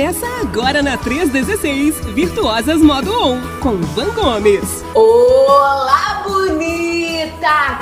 Começa agora na 316, Virtuosas Modo On, com Van Gomes. Olá, bonita!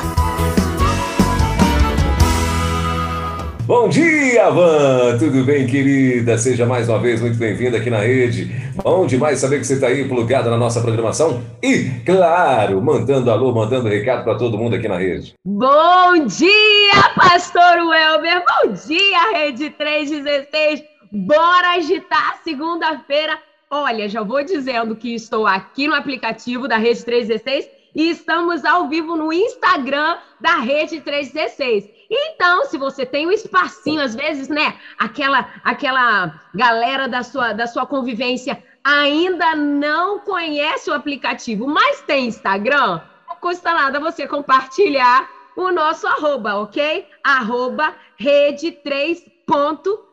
Bom dia, Van! Tudo bem, querida? Seja mais uma vez muito bem-vinda aqui na rede. Bom demais saber que você está aí plugada na nossa programação e, claro, mandando alô, mandando recado para todo mundo aqui na rede. Bom dia, Pastor Welber! Bom dia, Rede 316! Bora agitar segunda-feira! Olha, já vou dizendo que estou aqui no aplicativo da Rede 316 e estamos ao vivo no Instagram da Rede 316. Então, se você tem um espacinho, às vezes, né, aquela aquela galera da sua, da sua convivência ainda não conhece o aplicativo, mas tem Instagram, não custa nada você compartilhar o nosso arroba, ok? Arroba rede 3.16.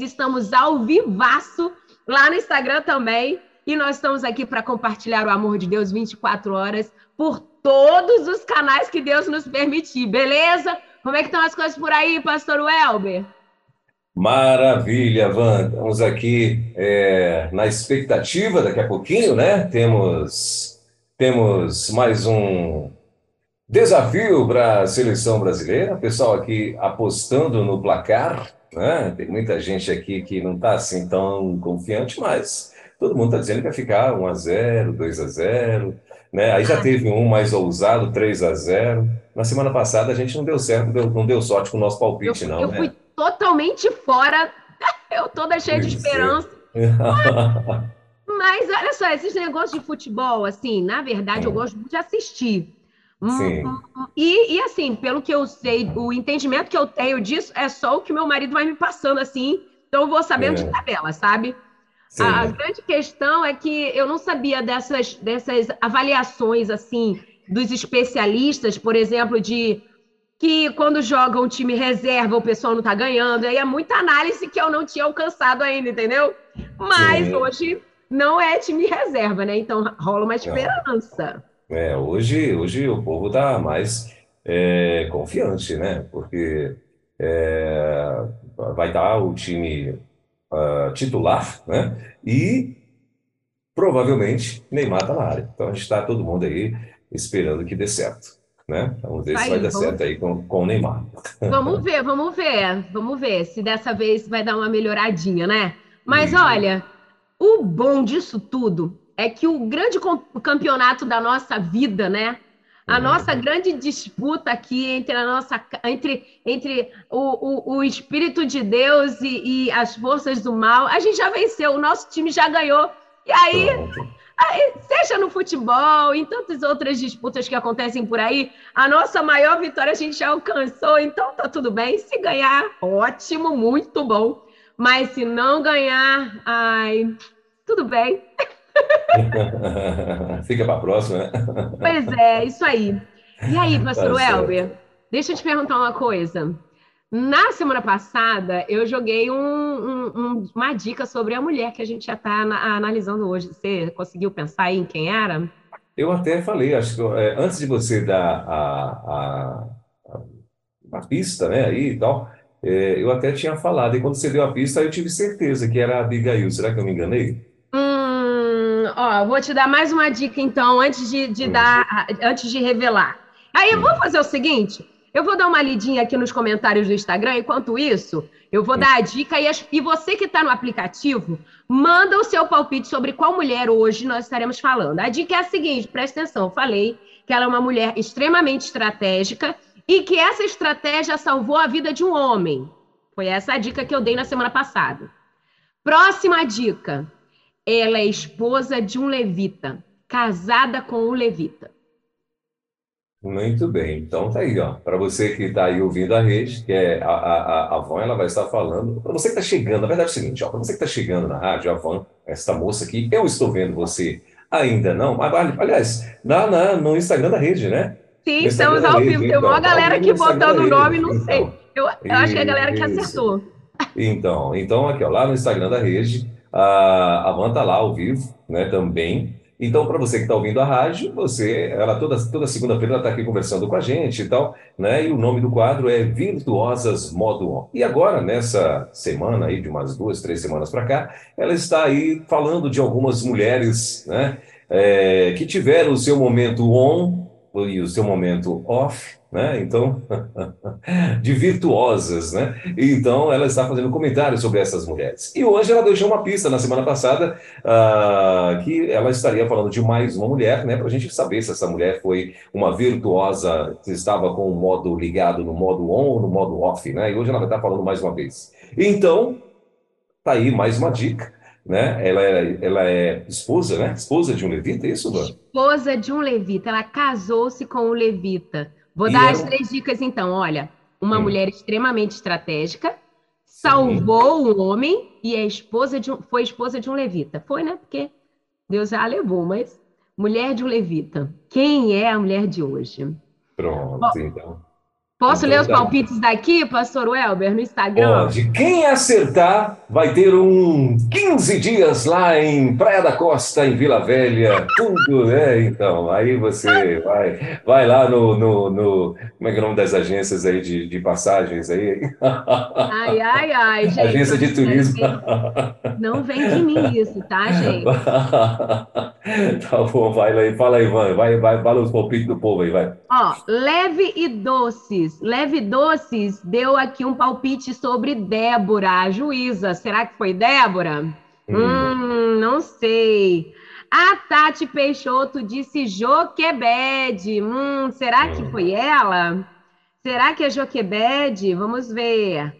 Estamos ao vivaço lá no Instagram também. E nós estamos aqui para compartilhar o amor de Deus 24 horas por todos os canais que Deus nos permitir, beleza? Como é que estão as coisas por aí, pastor Welber? Maravilha, Van. Estamos aqui é, na expectativa, daqui a pouquinho, né? Temos, temos mais um desafio para a seleção brasileira. Pessoal aqui apostando no placar, né? Tem muita gente aqui que não está assim tão confiante, mas todo mundo está dizendo que vai ficar 1 a 0 2 a 0 né? Aí já teve um mais ousado, 3 a 0 Na semana passada a gente não deu certo, não deu, não deu sorte com o nosso palpite, eu, não. Eu né? fui totalmente fora, eu toda cheia de é. esperança. Mas, olha só, esses negócios de futebol, assim, na verdade, eu gosto muito de assistir. Hum, Sim. E, e, assim, pelo que eu sei, o entendimento que eu tenho disso é só o que meu marido vai me passando, assim, então eu vou sabendo é. de tabela, sabe? Sim. A grande questão é que eu não sabia dessas, dessas avaliações, assim, dos especialistas, por exemplo, de que quando joga um time reserva o pessoal não tá ganhando. Aí é muita análise que eu não tinha alcançado ainda, entendeu? Mas Sim. hoje não é time reserva, né? Então rola uma esperança. É, hoje, hoje o povo tá mais é, confiante, né? Porque é, vai dar o time uh, titular, né? E provavelmente Neymar tá na área. Então a gente está todo mundo aí esperando que dê certo né? Vamos ver aí, se vai dar certo aí com, com o Neymar. Vamos ver, vamos ver, vamos ver se dessa vez vai dar uma melhoradinha, né? Mas uhum. olha, o bom disso tudo é que o grande campeonato da nossa vida, né? A nossa grande disputa aqui entre a nossa entre, entre o, o, o Espírito de Deus e, e, as forças do mal, a gente já venceu, o nosso time já ganhou. E aí. Aí, seja no futebol, em tantas outras disputas que acontecem por aí, a nossa maior vitória a gente já alcançou, então tá tudo bem. Se ganhar, ótimo, muito bom. Mas se não ganhar, ai, tudo bem. Fica para a próxima, né? Pois é, isso aí. E aí, pastor tá Elber, deixa eu te perguntar uma coisa. Na semana passada, eu joguei um, um, uma dica sobre a mulher que a gente já está analisando hoje. Você conseguiu pensar aí em quem era? Eu até falei, acho que é, antes de você dar a, a, a, a pista, né, aí e tal, é, eu até tinha falado, e quando você deu a pista, eu tive certeza que era a Abigail. Será que eu me enganei? Hum, ó, vou te dar mais uma dica, então, antes de, de hum. dar, antes de revelar. Aí, hum. vamos fazer o seguinte: eu vou dar uma lidinha aqui nos comentários do Instagram. Enquanto isso, eu vou dar a dica. E, as... e você que está no aplicativo, manda o seu palpite sobre qual mulher hoje nós estaremos falando. A dica é a seguinte: presta atenção. Eu falei que ela é uma mulher extremamente estratégica e que essa estratégia salvou a vida de um homem. Foi essa a dica que eu dei na semana passada. Próxima dica: ela é esposa de um levita, casada com um levita. Muito bem, então tá aí, ó. Para você que está aí ouvindo a rede, que é a, a, a Van, ela vai estar falando. Para você que está chegando, na verdade é o seguinte, ó, para você que está chegando na rádio, a Van, essa moça aqui, eu estou vendo você ainda não, mas aliás, na, na, no Instagram da rede, né? Sim, estamos ao vivo. Tem uma então, galera aqui botando o nome, não sei. Então, eu, eu acho que é a galera que acertou. Então, então aqui, ó, lá no Instagram da rede, a, a Van lá ao vivo, né, também. Então, para você que está ouvindo a rádio, você, ela toda, toda segunda-feira está aqui conversando com a gente e tal, né? E o nome do quadro é Virtuosas Modo On. E agora, nessa semana aí, de umas duas, três semanas para cá, ela está aí falando de algumas mulheres, né? É, que tiveram o seu momento on e o seu momento off, né? Então, de virtuosas, né? Então, ela está fazendo comentários sobre essas mulheres. E hoje ela deixou uma pista na semana passada uh, que ela estaria falando de mais uma mulher, né? Para a gente saber se essa mulher foi uma virtuosa, se estava com o modo ligado no modo on ou no modo off, né? E hoje ela vai estar falando mais uma vez. Então, tá aí mais uma dica. Né? Ela, é, ela é esposa, né? Esposa de um levita, é isso, Luan? Esposa de um levita. Ela casou-se com o levita. Vou dar as três dicas então. Olha, uma hum. mulher extremamente estratégica, salvou Sim. um homem e é esposa de um, foi esposa de um levita. Foi, né? Porque Deus já a levou, mas mulher de um levita. Quem é a mulher de hoje? Pronto, Bom, então. Posso então, ler os palpites daqui, pastor Welber, no Instagram? Pode. Quem acertar vai ter um 15 dias lá em Praia da Costa, em Vila Velha, tudo, né? Então, aí você vai, vai lá no, no, no Como é que é o nome das agências aí de, de passagens aí? Ai, ai, ai, gente. Agência de turismo. Não vem de mim isso, tá, gente? tá bom, vai lá e fala aí, Ivan. Vai, vai, fala os palpites do povo aí, vai. Ó, leve e doces Doces. Leve Doces deu aqui um palpite sobre Débora, a juíza. Será que foi Débora? Hum, hum não sei. A Tati Peixoto disse Joquebede. Hum, será que hum. foi ela? Será que é Joquebede? Vamos ver.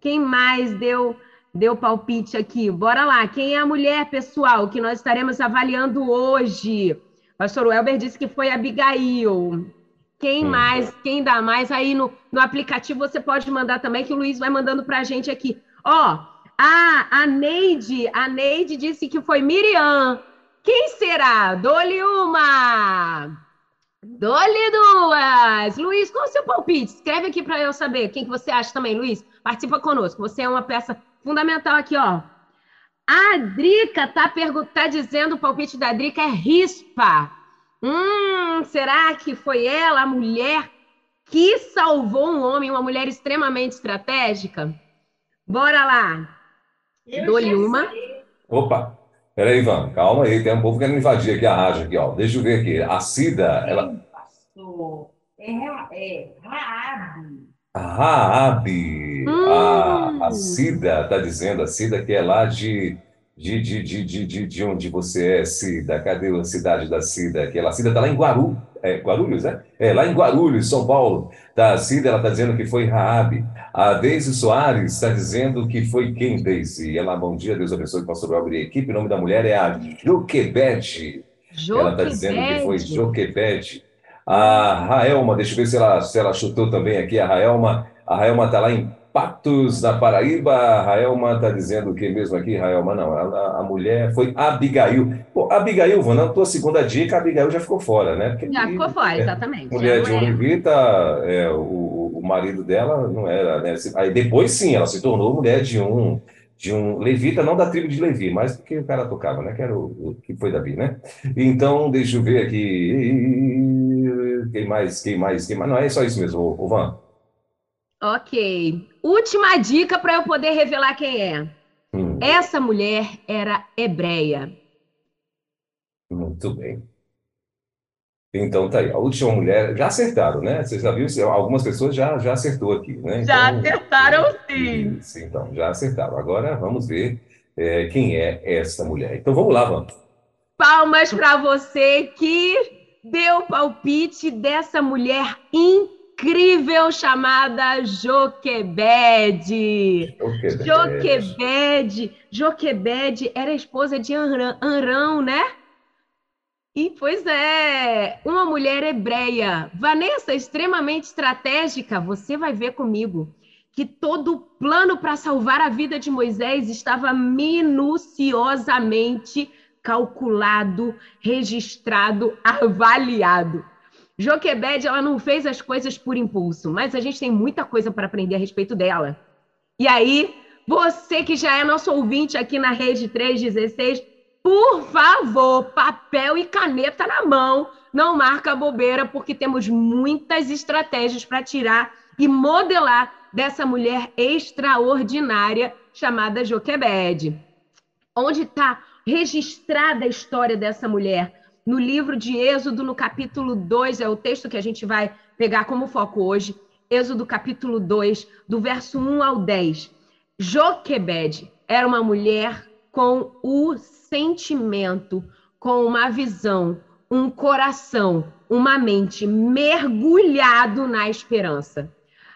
Quem mais deu deu palpite aqui? Bora lá. Quem é a mulher, pessoal, que nós estaremos avaliando hoje? pastor Welber disse que foi Abigail. Quem hum. mais, quem dá mais, aí no, no aplicativo você pode mandar também, que o Luiz vai mandando para a gente aqui. Ó, a, a Neide, a Neide disse que foi Miriam. Quem será? Dole uma! Dole duas! Luiz, qual é o seu palpite? Escreve aqui para eu saber. Quem que você acha também, Luiz? Participa conosco. Você é uma peça fundamental aqui, ó. A Drica tá, tá dizendo o palpite da Drica é rispa. Hum, será que foi ela, a mulher, que salvou um homem, uma mulher extremamente estratégica? Bora lá. Dou-lhe uma. Opa, peraí, Ivan, calma aí, tem um povo querendo invadir aqui a rádio aqui, ó. Deixa eu ver aqui. A Cida, ela. Pastor, é, é Raabe. A Raabe. Hum. A, a Cida tá dizendo, a Cida que é lá de de, de, de, de, de, de onde você é, Cida. Cadê a cidade da Cida? Aquela Cida está lá em Guaru, é, Guarulhos, né? É, lá em Guarulhos, São Paulo. Tá, a Cida, ela está dizendo que foi Raabe. A Deise Soares está dizendo que foi quem, Deise? Ela, bom dia, Deus abençoe, pastor Albert e equipe. O nome da mulher é a Joquebede. Ela está dizendo que foi Joquebede. A Raelma, deixa eu ver se ela, se ela chutou também aqui. A Raelma, a Raelma está lá em Patos, na Paraíba. Raelma está dizendo o que mesmo aqui? Raelma, não. A, a mulher foi Abigail. Pô, Abigail, vou na tua segunda dica, Abigail já ficou fora, né? Porque, já ficou fora, é, exatamente. Mulher de um levita, é, o, o marido dela não era, né? Aí depois sim, ela se tornou mulher de um de um levita, não da tribo de Levi, mas porque o cara tocava, né? Que era o, o que foi Davi, né? Então, deixa eu ver aqui. Quem mais? Quem mais? Quem mais? Não, é só isso mesmo, o Van. Ok. Última dica para eu poder revelar quem é. Hum. Essa mulher era hebreia. Muito bem. Então tá aí. A última mulher. Já acertaram, né? Vocês já viram? Algumas pessoas já, já acertou aqui, né? Já então, acertaram sim. Isso, então, já acertaram. Agora vamos ver é, quem é essa mulher. Então vamos lá, vamos. Palmas para você que deu o palpite dessa mulher incrível incrível chamada Joquebede. Joquebede. Joquebede era esposa de Anrão, né? E, pois é, uma mulher hebreia. Vanessa, extremamente estratégica, você vai ver comigo que todo o plano para salvar a vida de Moisés estava minuciosamente calculado, registrado, avaliado. Joquebed, ela não fez as coisas por impulso, mas a gente tem muita coisa para aprender a respeito dela. E aí, você que já é nosso ouvinte aqui na Rede 316, por favor, papel e caneta na mão, não marca bobeira, porque temos muitas estratégias para tirar e modelar dessa mulher extraordinária chamada Joquebede. Onde está registrada a história dessa mulher? No livro de Êxodo, no capítulo 2, é o texto que a gente vai pegar como foco hoje. Êxodo, capítulo 2, do verso 1 ao 10. Joquebede era uma mulher com o sentimento, com uma visão, um coração, uma mente mergulhado na esperança.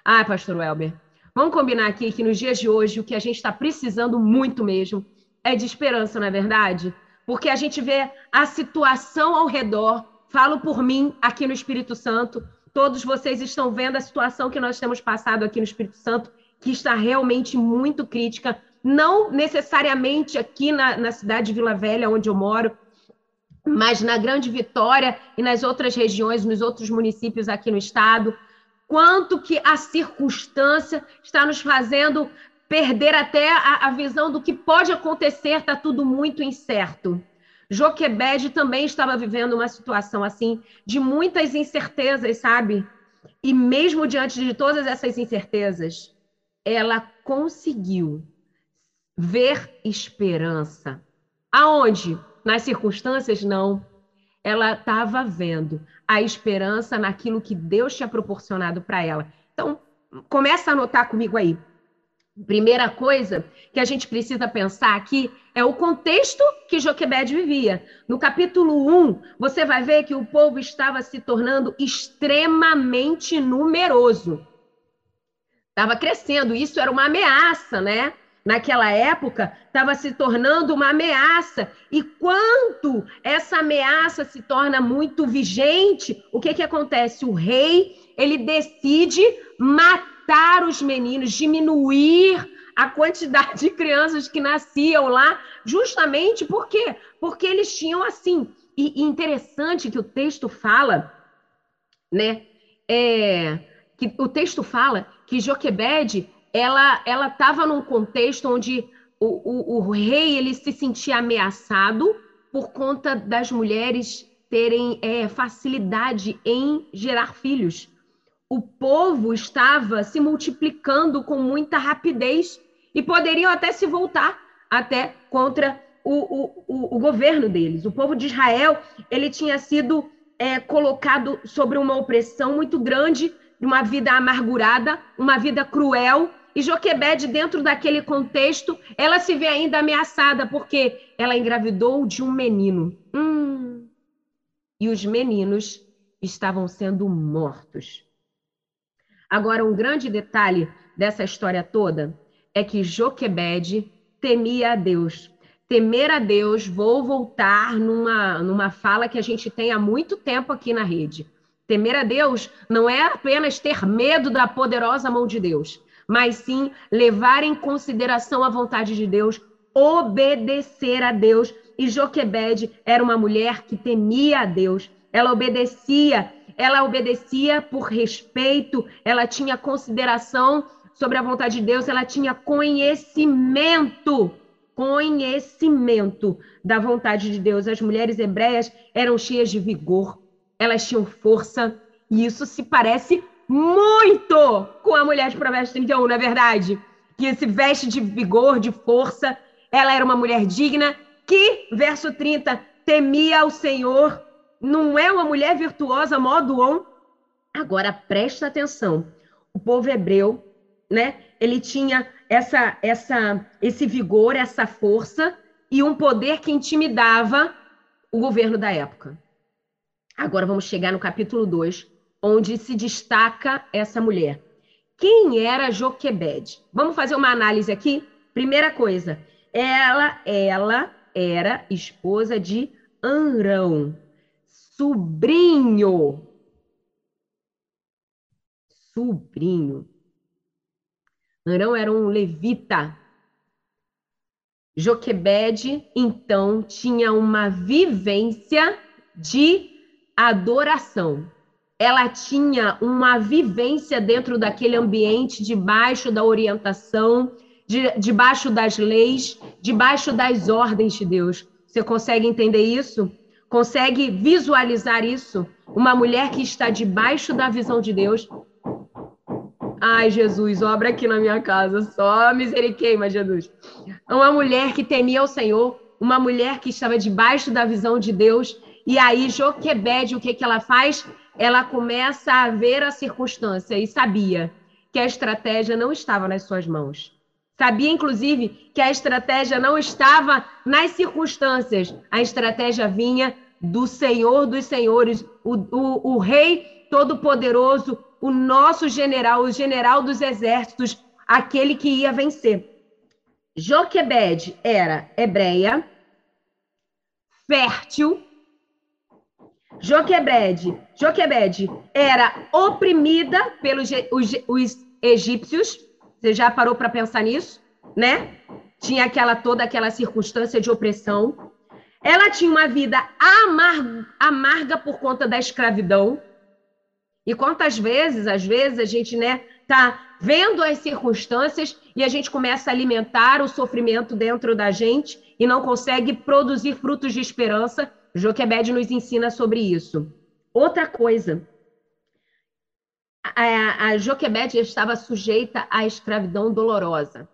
Ah, pastor Welber, vamos combinar aqui que nos dias de hoje o que a gente está precisando muito mesmo é de esperança, não é verdade? Porque a gente vê a situação ao redor, falo por mim aqui no Espírito Santo, todos vocês estão vendo a situação que nós temos passado aqui no Espírito Santo, que está realmente muito crítica. Não necessariamente aqui na, na cidade de Vila Velha, onde eu moro, mas na Grande Vitória e nas outras regiões, nos outros municípios aqui no estado, quanto que a circunstância está nos fazendo perder até a, a visão do que pode acontecer, está tudo muito incerto. Joquebede também estava vivendo uma situação assim, de muitas incertezas, sabe? E mesmo diante de todas essas incertezas, ela conseguiu ver esperança. Aonde? Nas circunstâncias, não. Ela estava vendo a esperança naquilo que Deus tinha proporcionado para ela. Então, começa a anotar comigo aí. Primeira coisa que a gente precisa pensar aqui é o contexto que Joquebed vivia. No capítulo 1, você vai ver que o povo estava se tornando extremamente numeroso. Estava crescendo, isso era uma ameaça, né? naquela época estava se tornando uma ameaça. E quando essa ameaça se torna muito vigente, o que, que acontece? O rei ele decide matar os meninos, diminuir a quantidade de crianças que nasciam lá, justamente por quê? Porque eles tinham assim. E, e interessante que o texto fala, né? É, que o texto fala que Joquebede ela ela estava num contexto onde o, o, o, rei ele se sentia ameaçado por conta das mulheres terem é, facilidade em gerar filhos. O povo estava se multiplicando com muita rapidez e poderiam até se voltar até contra o, o, o governo deles. O povo de Israel ele tinha sido é, colocado sobre uma opressão muito grande, uma vida amargurada, uma vida cruel, e Joquebede, dentro daquele contexto, ela se vê ainda ameaçada, porque ela engravidou de um menino. Hum. E os meninos estavam sendo mortos. Agora, um grande detalhe dessa história toda é que Joquebede temia a Deus. Temer a Deus, vou voltar numa, numa fala que a gente tem há muito tempo aqui na rede. Temer a Deus não é apenas ter medo da poderosa mão de Deus, mas sim levar em consideração a vontade de Deus, obedecer a Deus. E Joquebede era uma mulher que temia a Deus. Ela obedecia, ela obedecia por respeito, ela tinha consideração sobre a vontade de Deus, ela tinha conhecimento, conhecimento da vontade de Deus. As mulheres hebreias eram cheias de vigor, elas tinham força, e isso se parece muito com a mulher de Provérbios 31, não é verdade? Que se veste de vigor, de força. Ela era uma mulher digna que, verso 30, temia ao Senhor. Não é uma mulher virtuosa, modo on. Agora, presta atenção. O povo hebreu, né? Ele tinha essa, essa, esse vigor, essa força e um poder que intimidava o governo da época. Agora vamos chegar no capítulo 2, onde se destaca essa mulher. Quem era Joquebed? Vamos fazer uma análise aqui? Primeira coisa, ela, ela era esposa de Anrão, sobrinho. Sobrinho. Anrão era um levita. Joquebed, então, tinha uma vivência de adoração ela tinha uma vivência dentro daquele ambiente, debaixo da orientação, de, debaixo das leis, debaixo das ordens de Deus. Você consegue entender isso? Consegue visualizar isso? Uma mulher que está debaixo da visão de Deus. Ai, Jesus, obra aqui na minha casa, só misericórdia, Jesus. Uma mulher que temia o Senhor, uma mulher que estava debaixo da visão de Deus. E aí, Joquebede, o que, que ela faz? Ela começa a ver a circunstância e sabia que a estratégia não estava nas suas mãos. Sabia, inclusive, que a estratégia não estava nas circunstâncias, a estratégia vinha do Senhor dos Senhores, o, o, o Rei Todo-Poderoso, o nosso general, o general dos exércitos, aquele que ia vencer. Joquebed era hebreia, fértil. Joquebed, Joquebed era oprimida pelos os, os egípcios. Você já parou para pensar nisso, né? Tinha aquela toda aquela circunstância de opressão. Ela tinha uma vida amarga, amarga por conta da escravidão. E quantas vezes, às vezes, a gente, né, tá vendo as circunstâncias e a gente começa a alimentar o sofrimento dentro da gente e não consegue produzir frutos de esperança. Joquebed nos ensina sobre isso. Outra coisa, a, a Joquebede estava sujeita à escravidão dolorosa.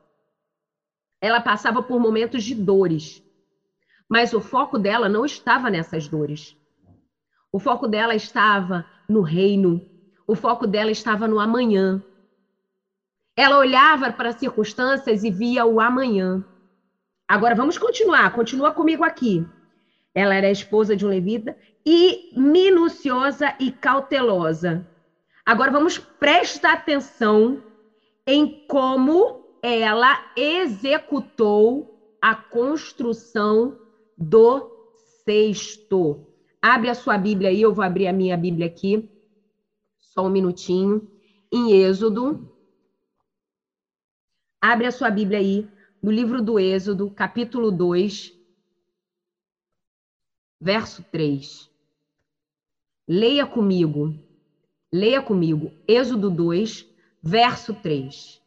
Ela passava por momentos de dores, mas o foco dela não estava nessas dores. O foco dela estava no reino, o foco dela estava no amanhã. Ela olhava para as circunstâncias e via o amanhã. Agora vamos continuar, continua comigo aqui. Ela era esposa de um levita e minuciosa e cautelosa Agora vamos prestar atenção em como ela executou a construção do sexto. Abre a sua Bíblia aí, eu vou abrir a minha Bíblia aqui. Só um minutinho. Em Êxodo. Abre a sua Bíblia aí, no livro do Êxodo, capítulo 2, verso 3. Leia comigo. Leia comigo, Êxodo 2, verso 3.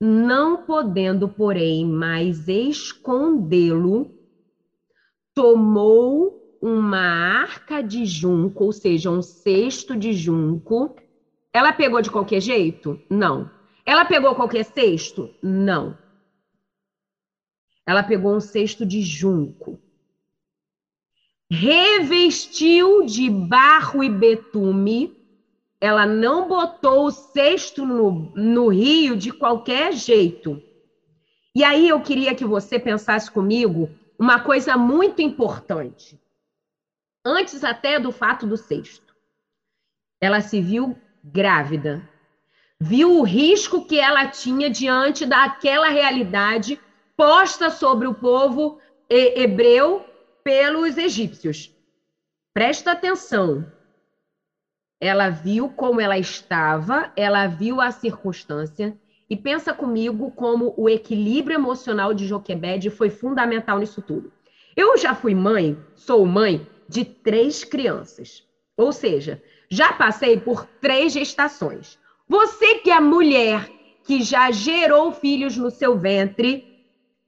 Não podendo, porém, mais escondê-lo, tomou uma arca de junco, ou seja, um cesto de junco. Ela pegou de qualquer jeito? Não. Ela pegou qualquer cesto? Não. Ela pegou um cesto de junco. Revestiu de barro e betume ela não botou o cesto no, no rio de qualquer jeito. E aí eu queria que você pensasse comigo uma coisa muito importante. Antes até do fato do cesto. Ela se viu grávida. Viu o risco que ela tinha diante daquela realidade posta sobre o povo hebreu pelos egípcios. Presta atenção ela viu como ela estava, ela viu a circunstância e pensa comigo como o equilíbrio emocional de Joquebed foi fundamental nisso tudo. Eu já fui mãe, sou mãe de três crianças. Ou seja, já passei por três gestações. Você que é mulher que já gerou filhos no seu ventre,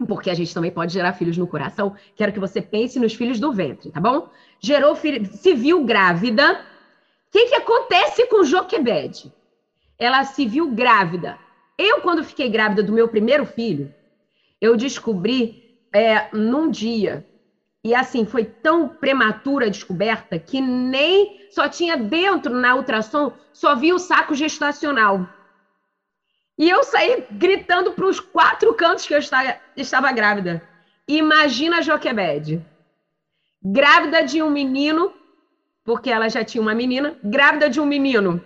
porque a gente também pode gerar filhos no coração, quero que você pense nos filhos do ventre, tá bom? Gerou filho, se viu grávida, que, que acontece com Joquebede? Ela se viu grávida. Eu, quando fiquei grávida do meu primeiro filho, eu descobri é, num dia. E assim, foi tão prematura a descoberta que nem só tinha dentro na ultrassom, só vi o saco gestacional. E eu saí gritando para os quatro cantos que eu estava, grávida. Imagina a Joquebede. Grávida de um menino porque ela já tinha uma menina, grávida de um menino.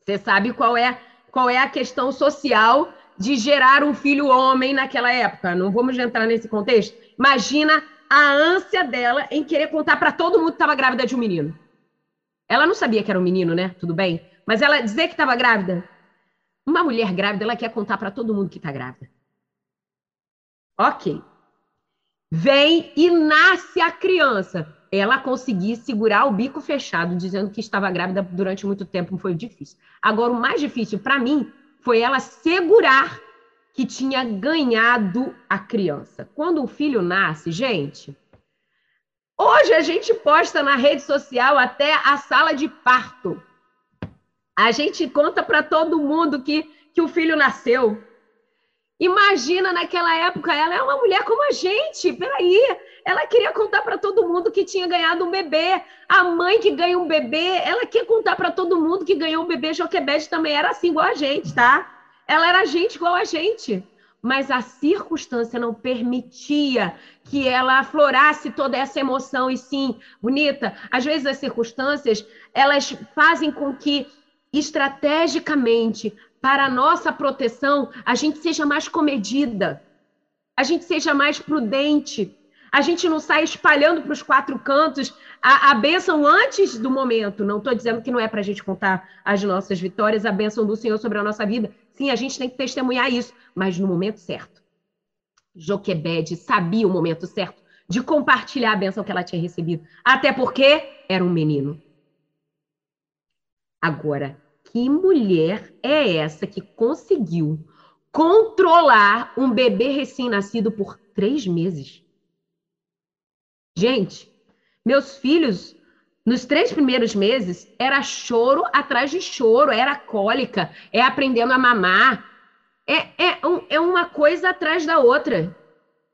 Você sabe qual é, qual é a questão social de gerar um filho homem naquela época? Não vamos entrar nesse contexto. Imagina a ânsia dela em querer contar para todo mundo que estava grávida de um menino. Ela não sabia que era um menino, né? Tudo bem. Mas ela dizer que estava grávida. Uma mulher grávida, ela quer contar para todo mundo que está grávida. Ok. Vem e nasce a criança ela conseguir segurar o bico fechado, dizendo que estava grávida durante muito tempo, foi difícil. Agora, o mais difícil para mim foi ela segurar que tinha ganhado a criança. Quando o filho nasce, gente, Hoje a gente posta na rede social até a sala de parto. A gente conta para todo mundo que, que o filho nasceu. Imagina naquela época, ela é uma mulher como a gente. Peraí, ela queria contar para todo mundo que tinha ganhado um bebê. A mãe que ganha um bebê, ela quer contar para todo mundo que ganhou um bebê. Joquebede também era assim, igual a gente, tá? Ela era gente igual a gente mas a circunstância não permitia que ela aflorasse toda essa emoção e sim, bonita, às vezes as circunstâncias, elas fazem com que estrategicamente para a nossa proteção, a gente seja mais comedida, a gente seja mais prudente, a gente não sai espalhando para os quatro cantos a, a bênção antes do momento. Não estou dizendo que não é para a gente contar as nossas vitórias, a bênção do Senhor sobre a nossa vida. Sim, a gente tem que testemunhar isso, mas no momento certo. Joquebede sabia o momento certo de compartilhar a bênção que ela tinha recebido. Até porque era um menino. Agora, que mulher é essa que conseguiu controlar um bebê recém-nascido por três meses? Gente, meus filhos, nos três primeiros meses, era choro atrás de choro, era cólica, é aprendendo a mamar, é, é, um, é uma coisa atrás da outra.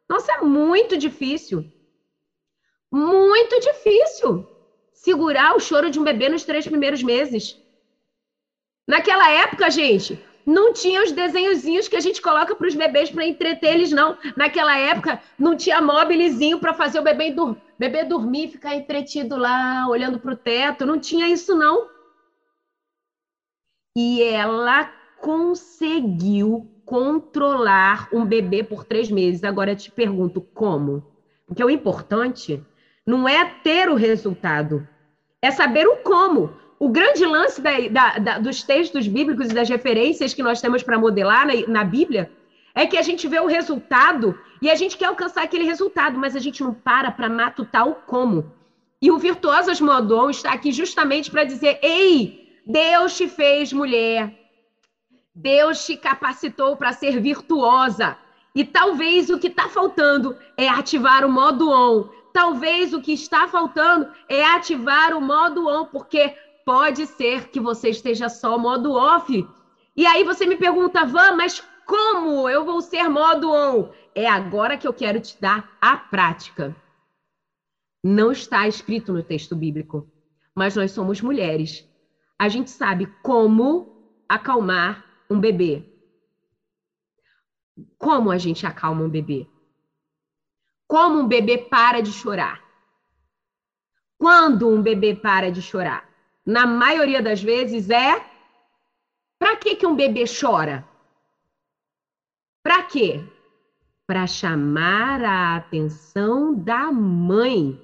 Nossa, é muito difícil. Muito difícil segurar o choro de um bebê nos três primeiros meses. Naquela época, gente, não tinha os desenhozinhos que a gente coloca para os bebês para entreter eles, não. Naquela época, não tinha mobilezinho para fazer o bebê, dur bebê dormir, ficar entretido lá, olhando para o teto. Não tinha isso, não. E ela conseguiu controlar um bebê por três meses. Agora eu te pergunto como? Porque o importante não é ter o resultado, é saber o como o grande lance da, da, da, dos textos bíblicos e das referências que nós temos para modelar na, na, Bíblia é que a gente vê o resultado e a gente quer alcançar aquele resultado, mas a gente não para para matutar o como. E o Virtuosas Modon está aqui justamente para dizer: ei, Deus te fez mulher, Deus te capacitou para ser virtuosa. E talvez o que está faltando é ativar o modo on. Talvez o que está faltando é ativar o modo on, porque pode ser que você esteja só modo off. E aí você me pergunta, Van, mas como eu vou ser modo on? É agora que eu quero te dar a prática. Não está escrito no texto bíblico, mas nós somos mulheres. A gente sabe como acalmar um bebê. Como a gente acalma um bebê? Como um bebê para de chorar? Quando um bebê para de chorar? Na maioria das vezes, é para que, que um bebê chora? Para quê? Para chamar a atenção da mãe.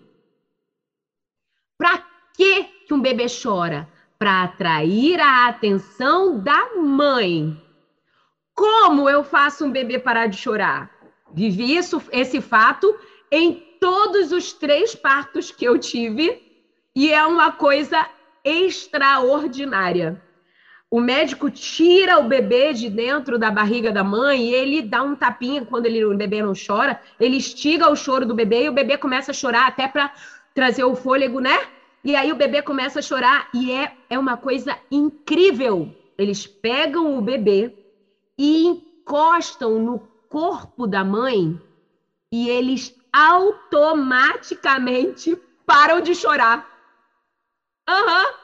Para que, que um bebê chora? Para atrair a atenção da mãe. Como eu faço um bebê parar de chorar? Vivi isso, esse fato em todos os três partos que eu tive e é uma coisa extraordinária. O médico tira o bebê de dentro da barriga da mãe e ele dá um tapinha quando ele, o bebê não chora, ele estiga o choro do bebê e o bebê começa a chorar até para trazer o fôlego, né? E aí o bebê começa a chorar e é, é uma coisa incrível. Eles pegam o bebê e encostam no corpo da mãe e eles automaticamente param de chorar. Aham. Uhum.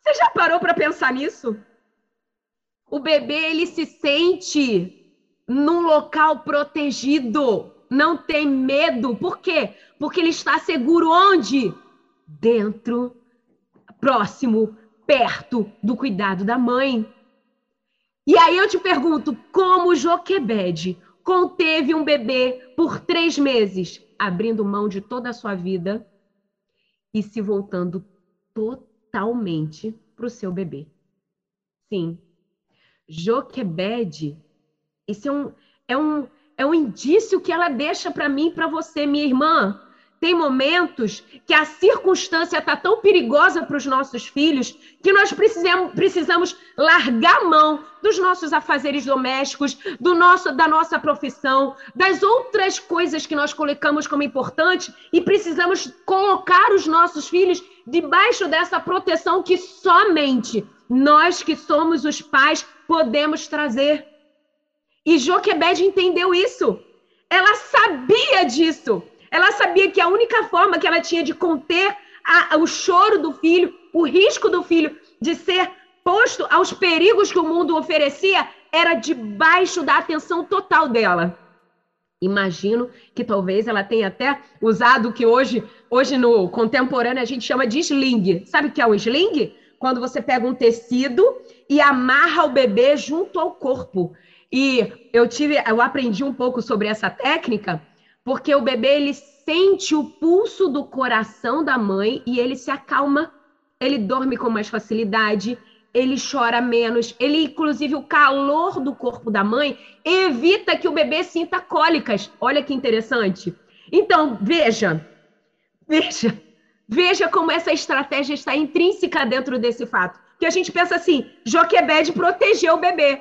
Você já parou para pensar nisso? O bebê ele se sente num local protegido, não tem medo. Por quê? Porque ele está seguro onde? Dentro, próximo, perto do cuidado da mãe. E aí eu te pergunto, como Joquebede conteve um bebê por três meses, abrindo mão de toda a sua vida e se voltando totalmente para o seu bebê. Sim. Joquebede, esse é um, é um, é um indício que ela deixa para mim, para você, minha irmã, tem momentos que a circunstância está tão perigosa para os nossos filhos que nós precisamos, precisamos largar a mão dos nossos afazeres domésticos, do nosso, da nossa profissão, das outras coisas que nós colocamos como importante e precisamos colocar os nossos filhos debaixo dessa proteção que somente nós que somos os pais podemos trazer. E Joquebed entendeu isso. Ela sabia disso. Ela sabia que a única forma que ela tinha de conter a, o choro do filho, o risco do filho de ser posto aos perigos que o mundo oferecia, era debaixo da atenção total dela. Imagino que talvez ela tenha até usado o que hoje, hoje no contemporâneo a gente chama de sling. Sabe o que é o sling? Quando você pega um tecido e amarra o bebê junto ao corpo. E eu tive, eu aprendi um pouco sobre essa técnica porque o bebê ele sente o pulso do coração da mãe e ele se acalma, ele dorme com mais facilidade, ele chora menos, ele inclusive o calor do corpo da mãe evita que o bebê sinta cólicas. Olha que interessante. Então, veja, veja, veja como essa estratégia está intrínseca dentro desse fato. Que a gente pensa assim, Joquebed protegeu o bebê.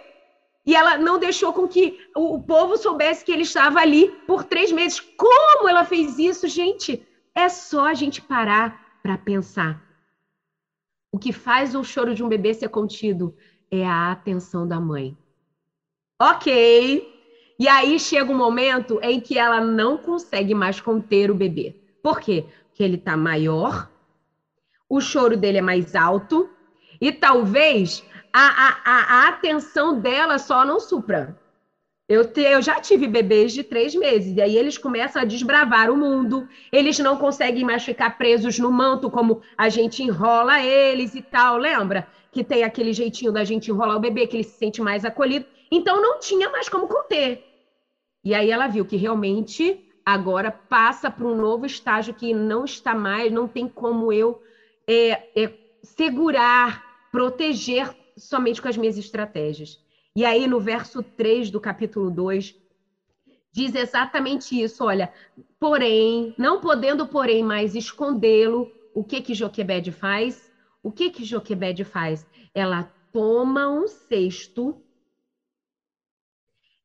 E ela não deixou com que o povo soubesse que ele estava ali por três meses. Como ela fez isso, gente? É só a gente parar para pensar. O que faz o choro de um bebê ser contido é a atenção da mãe. Ok. E aí chega um momento em que ela não consegue mais conter o bebê. Por quê? Porque ele está maior, o choro dele é mais alto, e talvez a, a, a, atenção dela só não supra. Eu, te, eu já tive bebês de três meses, e aí eles começam a desbravar o mundo, eles não conseguem mais ficar presos no manto como a gente enrola eles e tal, lembra? Que tem aquele jeitinho da gente enrolar o bebê, que ele se sente mais acolhido. Então não tinha mais como conter. E aí ela viu que realmente agora passa para um novo estágio que não está mais, não tem como eu é, é, segurar, proteger somente com as minhas estratégias. E aí, no verso 3 do capítulo 2, diz exatamente isso: olha, porém, não podendo, porém, mais escondê-lo, o que que Joquebed faz? O que que Joquebed faz? Ela toma um cesto,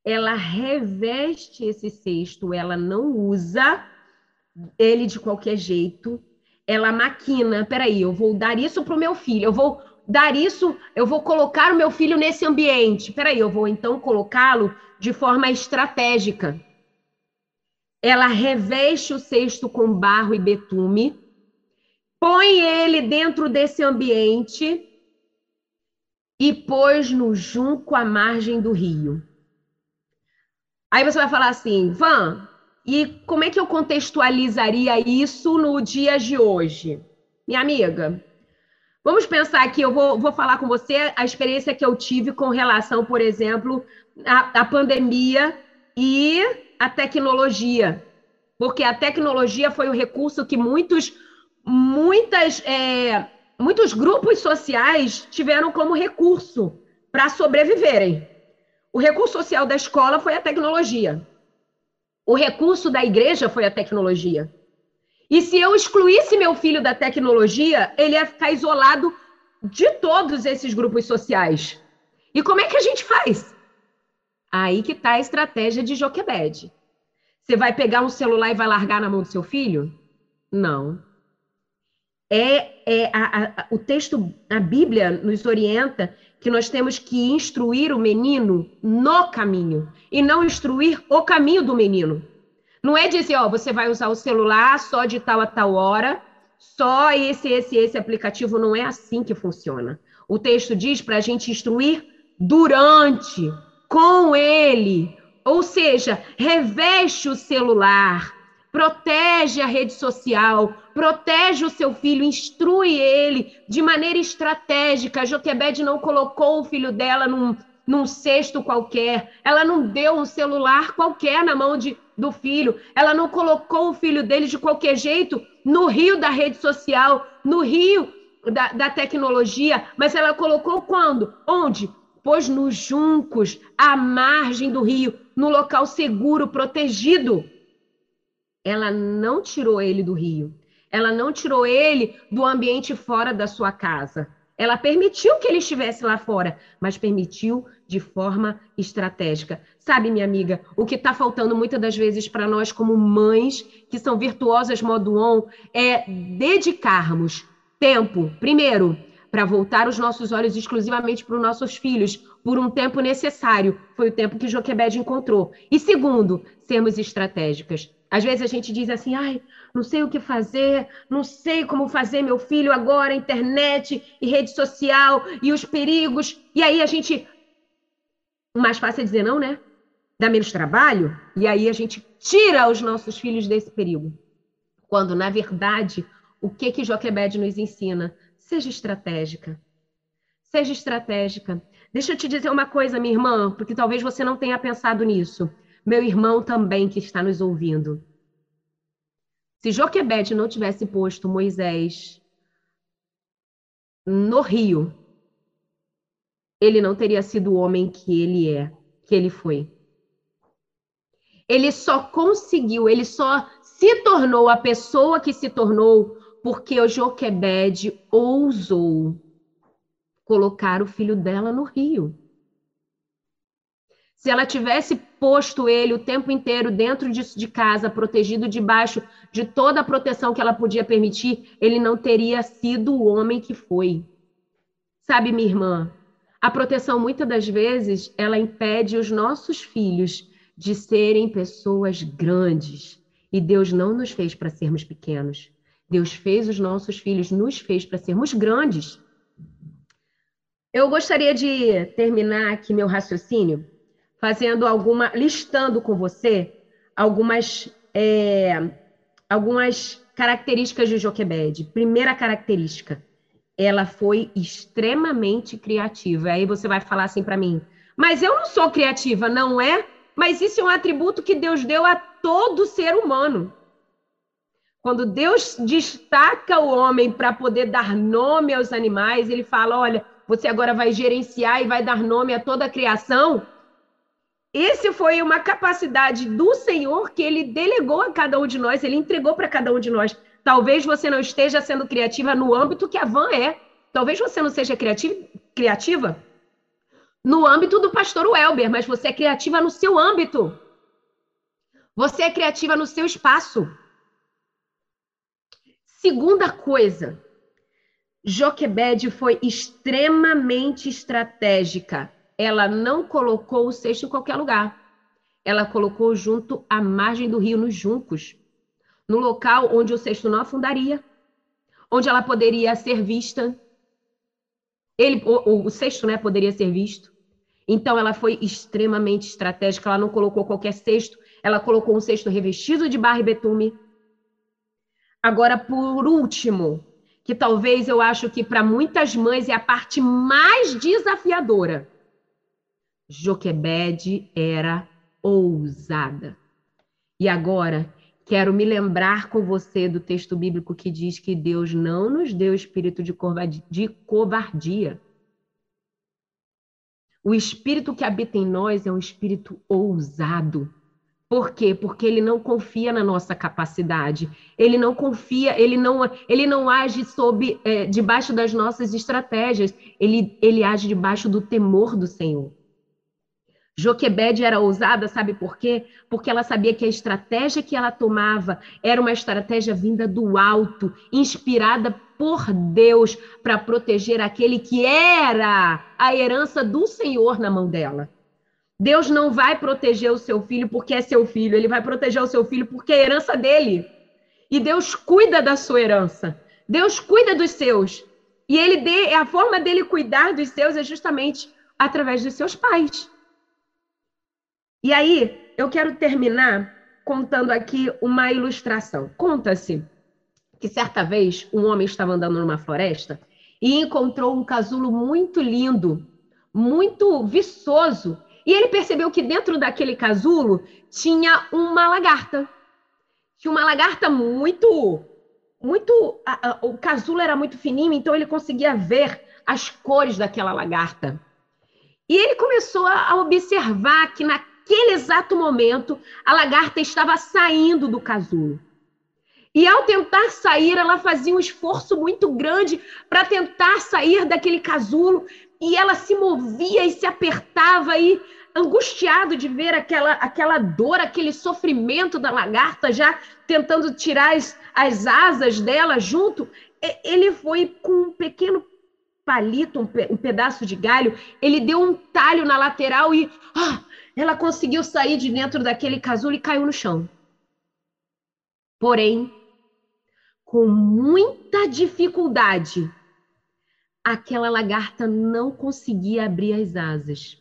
ela reveste esse cesto, ela não usa ele de qualquer jeito, ela maquina. Peraí, eu vou dar isso para o meu filho, eu vou dar isso, eu vou colocar o meu filho nesse ambiente. Peraí, eu vou então colocá-lo de forma estratégica. Ela reveste o cesto com barro e betume, põe ele dentro desse ambiente e pôs no junco à margem do rio. Aí você vai falar assim, Van, e como é que eu contextualizaria isso no dia de hoje? Minha amiga, Vamos pensar aqui, eu vou, vou falar com você a experiência que eu tive com relação, por exemplo, à, pandemia e à tecnologia. Porque a tecnologia foi o recurso que muitos, muitas, é, muitos grupos sociais tiveram como recurso para sobreviverem. O recurso social da escola foi a tecnologia. O recurso da igreja foi a tecnologia. E se eu excluísse meu filho da tecnologia, ele ia ficar isolado de todos esses grupos sociais. E como é que a gente faz? Aí que está a estratégia de Joquebed. Você vai pegar um celular e vai largar na mão do seu filho? Não. É, é a, a, o texto, a Bíblia nos orienta que nós temos que instruir o menino no caminho e não instruir o caminho do menino. Não é dizer, ó, você vai usar o celular só de tal a tal hora, só esse, esse, esse aplicativo. Não é assim que funciona. O texto diz para a gente instruir durante, com ele. Ou seja, reveste o celular, protege a rede social, protege o seu filho, instrui ele de maneira estratégica. A Joquebed não colocou o filho dela num, num cesto qualquer, ela não deu um celular qualquer na mão de, do filho, ela não colocou o filho dele de qualquer jeito no rio da rede social, no rio da, da tecnologia, mas ela colocou quando? Onde? Pois nos juncos, à margem do rio, no local seguro, protegido. ela não tirou ele do rio. Ela não tirou ele do ambiente fora da sua casa. Ela permitiu que ele estivesse lá fora, mas permitiu de forma estratégica. Sabe, minha amiga, o que está faltando muitas das vezes para nós, como mães que são virtuosas modo on, é dedicarmos tempo, primeiro, para voltar os nossos olhos exclusivamente para os nossos filhos, por um tempo necessário. Foi o tempo que Joquebed encontrou. E segundo, sermos estratégicas. Às vezes a gente diz assim, ai, não sei o que fazer, não sei como fazer meu filho agora, internet e rede social e os perigos. E aí a gente. Mais fácil é dizer não, né? Dá menos trabalho, e aí a gente tira os nossos filhos desse perigo. Quando, na verdade, o que que Joquebed nos ensina? Seja estratégica. Seja estratégica. Deixa eu te dizer uma coisa, minha irmã, porque talvez você não tenha pensado nisso meu irmão também que está nos ouvindo. Se Joquebede não tivesse posto Moisés no rio, ele não teria sido o homem que ele é, que ele foi. Ele só conseguiu, ele só se tornou a pessoa que se tornou porque o Joquebede ousou colocar o filho dela no rio. Se ela tivesse posto ele o tempo inteiro dentro de, de casa, protegido debaixo de toda a proteção que ela podia permitir, ele não teria sido o homem que foi. Sabe, minha irmã, a proteção muitas das vezes ela impede os nossos filhos de serem pessoas grandes. E Deus não nos fez para sermos pequenos. Deus fez os nossos filhos, nos fez para sermos grandes. Eu gostaria de terminar aqui meu raciocínio fazendo alguma, listando com você algumas, é, algumas características de Joquebed. Primeira característica, ela foi extremamente criativa. Aí você vai falar assim para mim, mas eu não sou criativa, não é? Mas isso é um atributo que Deus deu a todo ser humano. Quando Deus destaca o homem para poder dar nome aos animais, ele fala: olha, você agora vai gerenciar e vai dar nome a toda a criação. Esse foi uma capacidade do Senhor que ele delegou a cada um de nós, ele entregou para cada um de nós. Talvez você não esteja sendo criativa no âmbito que a Van é. Talvez você não seja criativa, criativa no âmbito do pastor Welber, mas você é criativa no seu âmbito. Você é criativa no seu espaço. Segunda coisa, Joquebed foi extremamente estratégica ela não colocou o cesto em qualquer lugar. Ela colocou junto à margem do rio, nos juncos, no local onde o cesto não afundaria, onde ela poderia ser vista. Ele, o, o cesto né, poderia ser visto. Então, ela foi extremamente estratégica. Ela não colocou qualquer cesto, ela colocou um cesto revestido de barro e betume. Agora, por último, que talvez eu acho que para muitas mães é a parte mais desafiadora. Joquebede era ousada. E agora, quero me lembrar com você do texto bíblico que diz que Deus não nos deu espírito de covardia. O espírito que habita em nós é um espírito ousado. Por quê? Porque ele não confia na nossa capacidade. Ele não confia, ele não, ele não age sob é, debaixo das nossas estratégias. Ele, ele age debaixo do temor do Senhor. Joquebed era ousada, sabe por quê? Porque ela sabia que a estratégia que ela tomava era uma estratégia vinda do alto, inspirada por Deus para proteger aquele que era a herança do Senhor na mão dela. Deus não vai proteger o seu filho porque é seu filho, ele vai proteger o seu filho porque é herança dele. E Deus cuida da sua herança. Deus cuida dos seus. E ele dê, a forma dele cuidar dos seus é justamente através dos seus pais. E aí, eu quero terminar contando aqui uma ilustração. Conta-se que certa vez um homem estava andando numa floresta e encontrou um casulo muito lindo, muito viçoso. E ele percebeu que dentro daquele casulo tinha uma lagarta. Tinha uma lagarta muito, muito. A, a, o casulo era muito fininho, então ele conseguia ver as cores daquela lagarta. E ele começou a observar que na naquele exato momento, a lagarta estava saindo do casulo. E ao tentar sair, ela fazia um esforço muito grande para tentar sair daquele casulo, e ela se movia e se apertava e angustiado de ver aquela, aquela dor, aquele sofrimento da lagarta já tentando tirar as, as asas dela junto, ele foi com um pequeno palito, um, pe um pedaço de galho, ele deu um talho na lateral e ah, ela conseguiu sair de dentro daquele casulo e caiu no chão. Porém, com muita dificuldade, aquela lagarta não conseguia abrir as asas.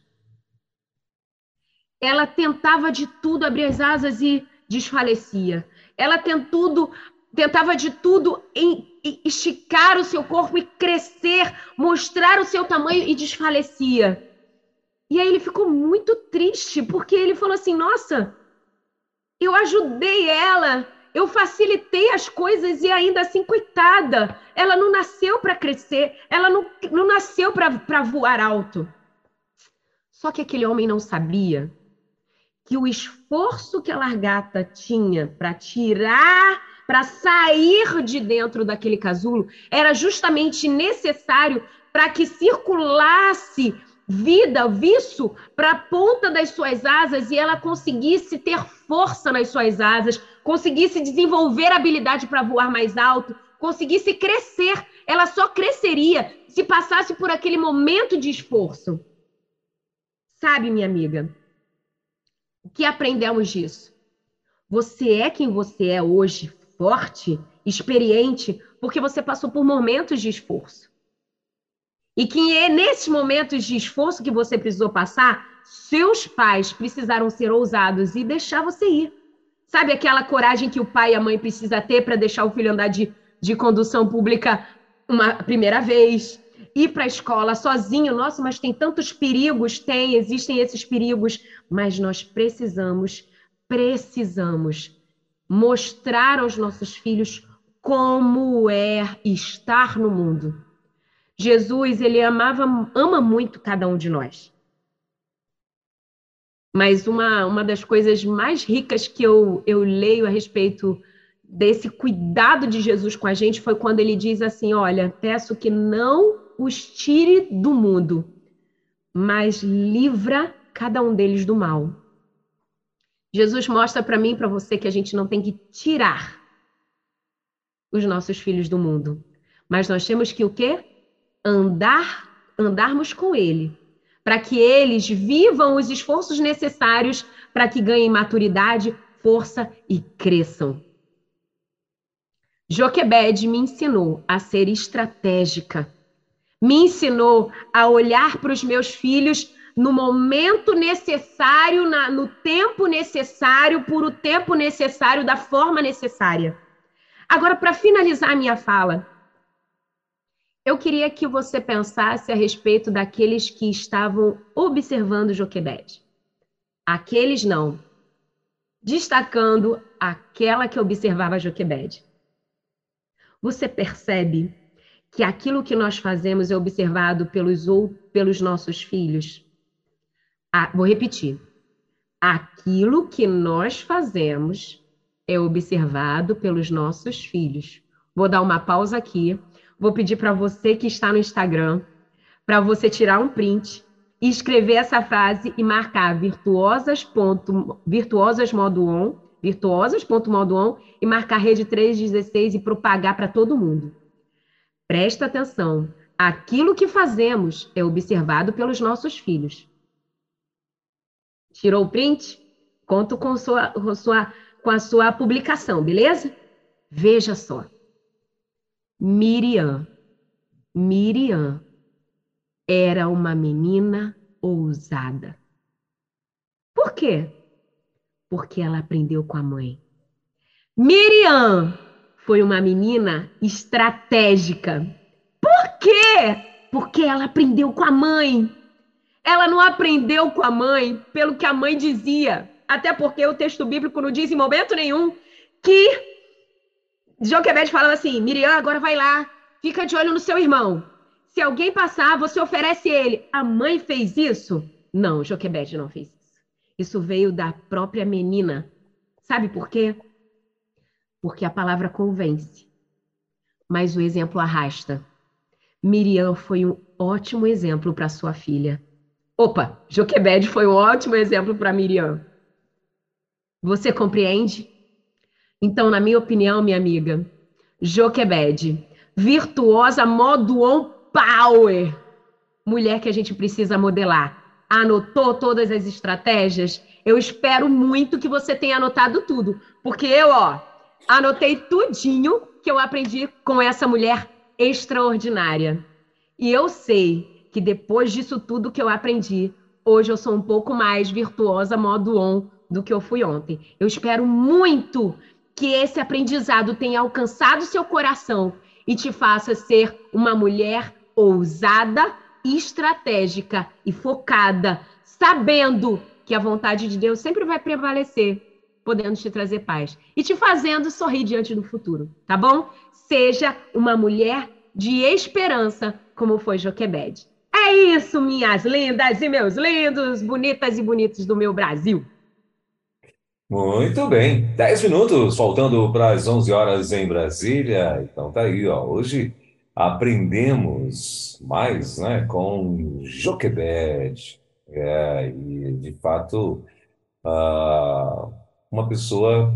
Ela tentava de tudo abrir as asas e desfalecia. Ela tentudo, tentava de tudo em, esticar o seu corpo e crescer, mostrar o seu tamanho e desfalecia. E aí ele ficou muito triste, porque ele falou assim: Nossa, eu ajudei ela, eu facilitei as coisas e ainda assim, coitada, ela não nasceu para crescer, ela não, não nasceu para voar alto. Só que aquele homem não sabia que o esforço que a largata tinha para tirar, para sair de dentro daquele casulo, era justamente necessário para que circulasse vida, viço, para a ponta das suas asas e ela conseguisse ter força nas suas asas, conseguisse desenvolver habilidade para voar mais alto, conseguisse crescer. Ela só cresceria se passasse por aquele momento de esforço. Sabe, minha amiga, o que aprendemos disso? Você é quem você é hoje, forte, experiente, porque você passou por momentos de esforço. E que é nesses momentos de esforço que você precisou passar, seus pais precisaram ser ousados e deixar você ir. Sabe aquela coragem que o pai e a mãe precisa ter para deixar o filho andar de, de condução pública uma primeira vez? ir para a escola sozinho, nossa, mas tem tantos perigos, tem, existem esses perigos, mas nós precisamos, precisamos mostrar aos nossos filhos como é estar no mundo. Jesus, ele amava, ama muito cada um de nós. Mas uma, uma das coisas mais ricas que eu, eu leio a respeito desse cuidado de Jesus com a gente foi quando ele diz assim: Olha, peço que não os tire do mundo, mas livra cada um deles do mal. Jesus mostra para mim e para você que a gente não tem que tirar os nossos filhos do mundo, mas nós temos que o quê? Andar, andarmos com ele, para que eles vivam os esforços necessários para que ganhem maturidade, força e cresçam. Joquebed me ensinou a ser estratégica me ensinou a olhar para os meus filhos no momento necessário, na, no tempo necessário, por o tempo necessário, da forma necessária. Agora, para finalizar a minha fala, eu queria que você pensasse a respeito daqueles que estavam observando Joquebede. Aqueles não. Destacando aquela que observava Joquebede. Você percebe que aquilo que nós fazemos é observado pelos, ou, pelos nossos filhos. Ah, vou repetir. Aquilo que nós fazemos é observado pelos nossos filhos. Vou dar uma pausa aqui. Vou pedir para você que está no Instagram para você tirar um print e escrever essa frase e marcar virtuosas. virtuosas modo on, virtuosas.modo on e marcar rede 316 e propagar para todo mundo. Presta atenção. Aquilo que fazemos é observado pelos nossos filhos. Tirou o print? Conto com, sua, com, sua, com a sua publicação, beleza? Veja só. Miriam. Miriam era uma menina ousada. Por quê? Porque ela aprendeu com a mãe. Miriam foi uma menina estratégica. Por quê? Porque ela aprendeu com a mãe. Ela não aprendeu com a mãe pelo que a mãe dizia. Até porque o texto bíblico não diz em momento nenhum que Joquebede falava assim: Miriam, agora vai lá, fica de olho no seu irmão. Se alguém passar, você oferece ele. A mãe fez isso? Não, Joquebede não fez isso. Isso veio da própria menina. Sabe por quê? Porque a palavra convence, mas o exemplo arrasta. Miriam foi um ótimo exemplo para sua filha. Opa, Joquebede foi um ótimo exemplo para Miriam. Você compreende? Então, na minha opinião, minha amiga, Joquebede, virtuosa modo on power, mulher que a gente precisa modelar. Anotou todas as estratégias? Eu espero muito que você tenha anotado tudo, porque eu, ó, anotei tudinho que eu aprendi com essa mulher extraordinária. E eu sei que depois disso tudo que eu aprendi, hoje eu sou um pouco mais virtuosa modo on do que eu fui ontem. Eu espero muito que esse aprendizado tenha alcançado seu coração e te faça ser uma mulher ousada, estratégica e focada, sabendo que a vontade de Deus sempre vai prevalecer, podendo te trazer paz e te fazendo sorrir diante do futuro, tá bom? Seja uma mulher de esperança, como foi Joquebede. É isso, minhas lindas e meus lindos, bonitas e bonitos do meu Brasil. Muito bem. 10 minutos, faltando para as 11 horas em Brasília. Então tá aí, ó. Hoje aprendemos mais, né, com Joquebed. É, e de fato, ah, uma pessoa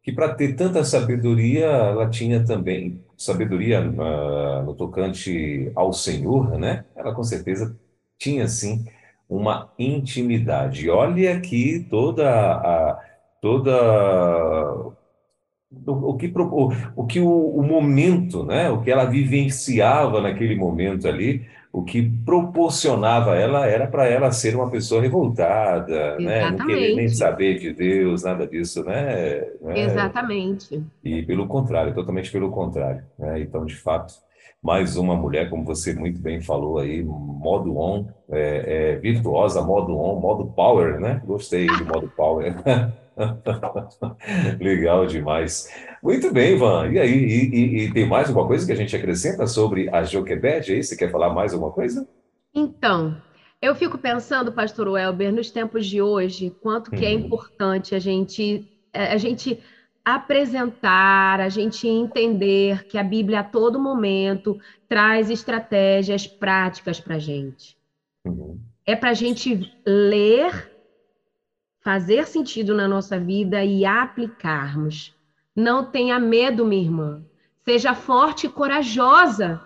que para ter tanta sabedoria, ela tinha também sabedoria uh, no tocante ao Senhor, né? Ela com certeza tinha sim uma intimidade. Olha aqui toda a toda o, que o, o que o, o momento, né? O que ela vivenciava naquele momento ali o que proporcionava ela era para ela ser uma pessoa revoltada, né? Não querer nem saber de Deus, nada disso, né? né? Exatamente. E pelo contrário, totalmente pelo contrário. Né? Então, de fato, mais uma mulher, como você muito bem falou aí, modo on, é, é, virtuosa, modo on, modo power, né? Gostei do modo power. Legal demais. Muito bem, Ivan. E aí, e, e, e, tem mais alguma coisa que a gente acrescenta sobre a Joquebed? Aí, você quer falar mais alguma coisa? Então, eu fico pensando, pastor Welber, nos tempos de hoje, quanto que é uhum. importante a gente, é, a gente apresentar, a gente entender que a Bíblia a todo momento traz estratégias práticas para a gente. Uhum. É para a gente ler fazer sentido na nossa vida e aplicarmos. Não tenha medo, minha irmã. Seja forte e corajosa.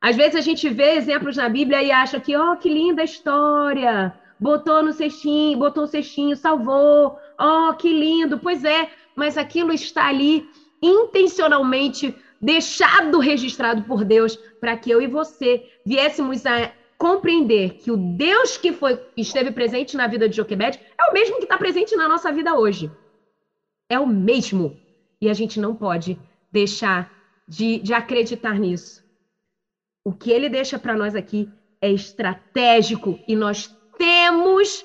Às vezes a gente vê exemplos na Bíblia e acha que, oh, que linda história. Botou no cestinho, botou o cestinho, salvou. Oh, que lindo. Pois é, mas aquilo está ali intencionalmente deixado registrado por Deus para que eu e você viéssemos a compreender que o Deus que foi esteve presente na vida de Joquebed é o mesmo que está presente na nossa vida hoje. É o mesmo. E a gente não pode deixar de, de acreditar nisso. O que ele deixa para nós aqui é estratégico e nós temos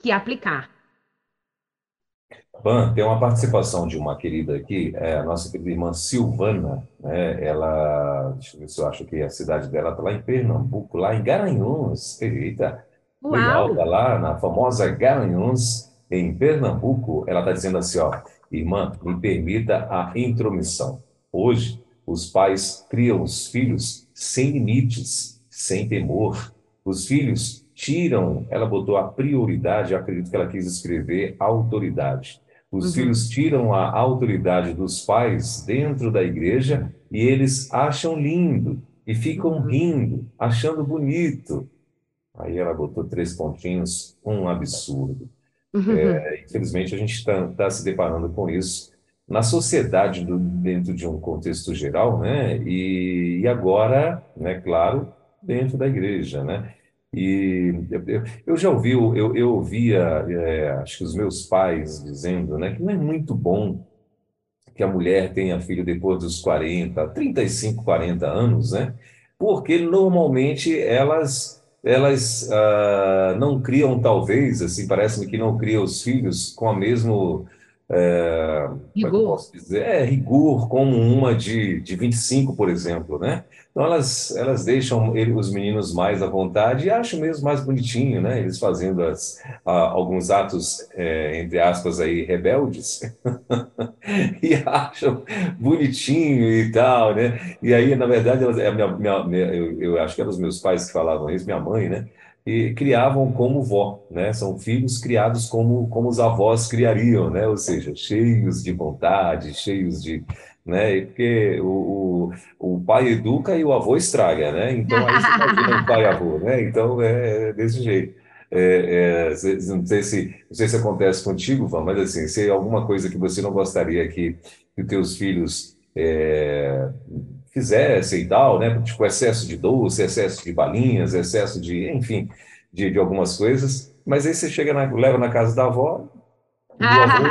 que aplicar. Pan, tem uma participação de uma querida aqui, é, a nossa querida irmã Silvana, né? Ela, deixa eu ver se eu acho que a cidade dela está lá em Pernambuco, lá em Garanhuns. Eita, legal, tá lá na famosa Garanhuns, em Pernambuco. Ela está dizendo assim, ó, irmã, me permita a intromissão. Hoje, os pais criam os filhos sem limites, sem temor. Os filhos tiram, ela botou a prioridade, acredito que ela quis escrever autoridade. Os uhum. filhos tiram a autoridade dos pais dentro da igreja e eles acham lindo e ficam uhum. rindo, achando bonito. Aí ela botou três pontinhos, um absurdo. Uhum. É, infelizmente, a gente está tá se deparando com isso na sociedade, do, dentro de um contexto geral, né? E, e agora, né, claro, dentro da igreja, né? E eu, já ouvi, eu, eu ouvia, é, acho que os meus pais dizendo, né, que não é muito bom que a mulher tenha filho depois dos 40, 35, 40 anos, né? Porque normalmente elas elas ah, não criam talvez assim parece-me que não criam os filhos com a mesmo é, é Rigor. posso dizer? É, rigor, como uma de, de 25, por exemplo, né? Então elas, elas deixam ele- os meninos mais à vontade e acho mesmo mais bonitinho, né? Eles fazendo as, a- alguns atos, é, entre aspas, aí, rebeldes, e acham bonitinho e tal, né? E aí, na verdade, elas, é, minha, minha- minha- eu, eu acho que eram os meus pais que falavam isso, minha mãe, né? E criavam como vó, né? São filhos criados como, como os avós criariam, né? Ou seja, cheios de vontade, cheios de, né? Porque o, o, o pai educa e o avô estraga, né? Então aí você imagina o pai avô, né? Então é desse jeito. É, é, não sei se, não sei se acontece contigo, Van, mas assim, se é alguma coisa que você não gostaria que, que teus filhos é, fizessem e tal, né? Tipo, excesso de doce, excesso de balinhas, excesso de, enfim, de, de algumas coisas. Mas aí você chega na, leva na casa da avó, do avô,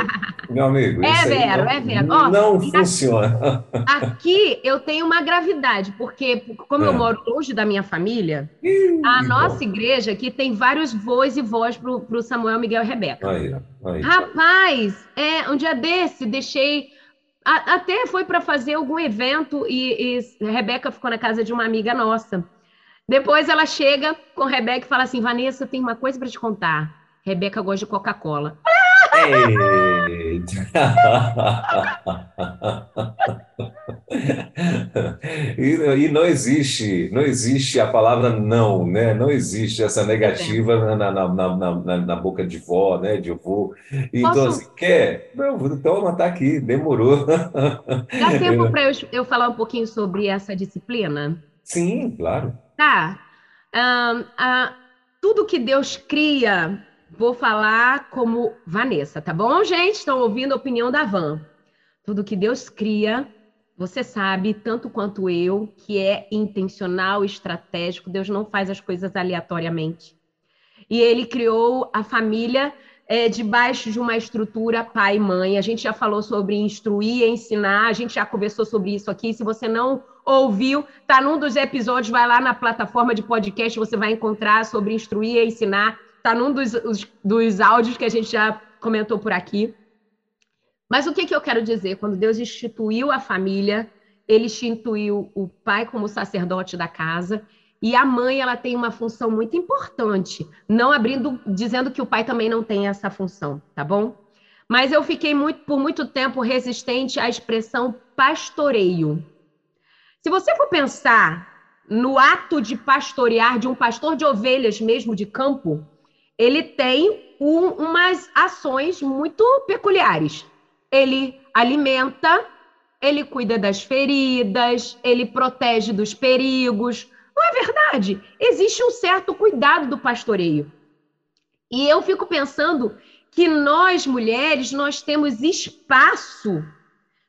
meu amigo, É, Vero, não, é, Vero. Ó, não funciona. Aqui eu tenho uma gravidade, porque como eu É. moro longe da minha família, Ih, a nossa igreja aqui tem vários voos e vós para o Samuel, Miguel e Rebeca. Aí, aí. Rapaz, é, um dia desse, deixei. A- até foi para fazer algum evento e, e Rebeca ficou na casa de uma amiga nossa. Depois ela chega com Rebeca e fala assim: Vanessa, tem uma coisa para te contar. Rebeca gosta de Coca-Cola. E, e não existe, não existe a palavra não, né? Não existe essa negativa na, na, na, na, na boca de vó, né? De avô. Então, Posso- assim, quer? Não, então tá aqui, demorou. Dá tempo para eu, eu falar um pouquinho sobre essa disciplina? Sim, claro. Tá. Ah, tudo que Deus cria, vou falar como Vanessa, tá bom, gente? Estão ouvindo a opinião da Van. Tudo que Deus cria, você sabe, tanto quanto eu, que é intencional, estratégico. Deus não faz as coisas aleatoriamente. E ele criou a família é, debaixo de uma estrutura pai e mãe. A gente já falou sobre instruir ensinar, a gente já conversou sobre isso aqui. Se você não ouviu, tá num dos episódios, vai lá na plataforma de podcast, você vai encontrar sobre instruir e ensinar. Tá num dos, os- dos áudios que a gente já comentou por aqui. Mas o que, que eu quero dizer? Quando Deus instituiu a família, ele instituiu o pai como sacerdote da casa e a mãe ela tem uma função muito importante, não abrindo, dizendo que o pai também não tem essa função, tá bom? Mas eu fiquei muito, por muito tempo resistente à expressão pastoreio. Se você for pensar no ato de pastorear de um pastor de ovelhas mesmo de campo, ele tem um- umas ações muito peculiares. Ele alimenta, ele cuida das feridas, ele protege dos perigos. Não é verdade? Existe um certo cuidado do pastoreio. E eu fico pensando que nós, mulheres, nós temos espaço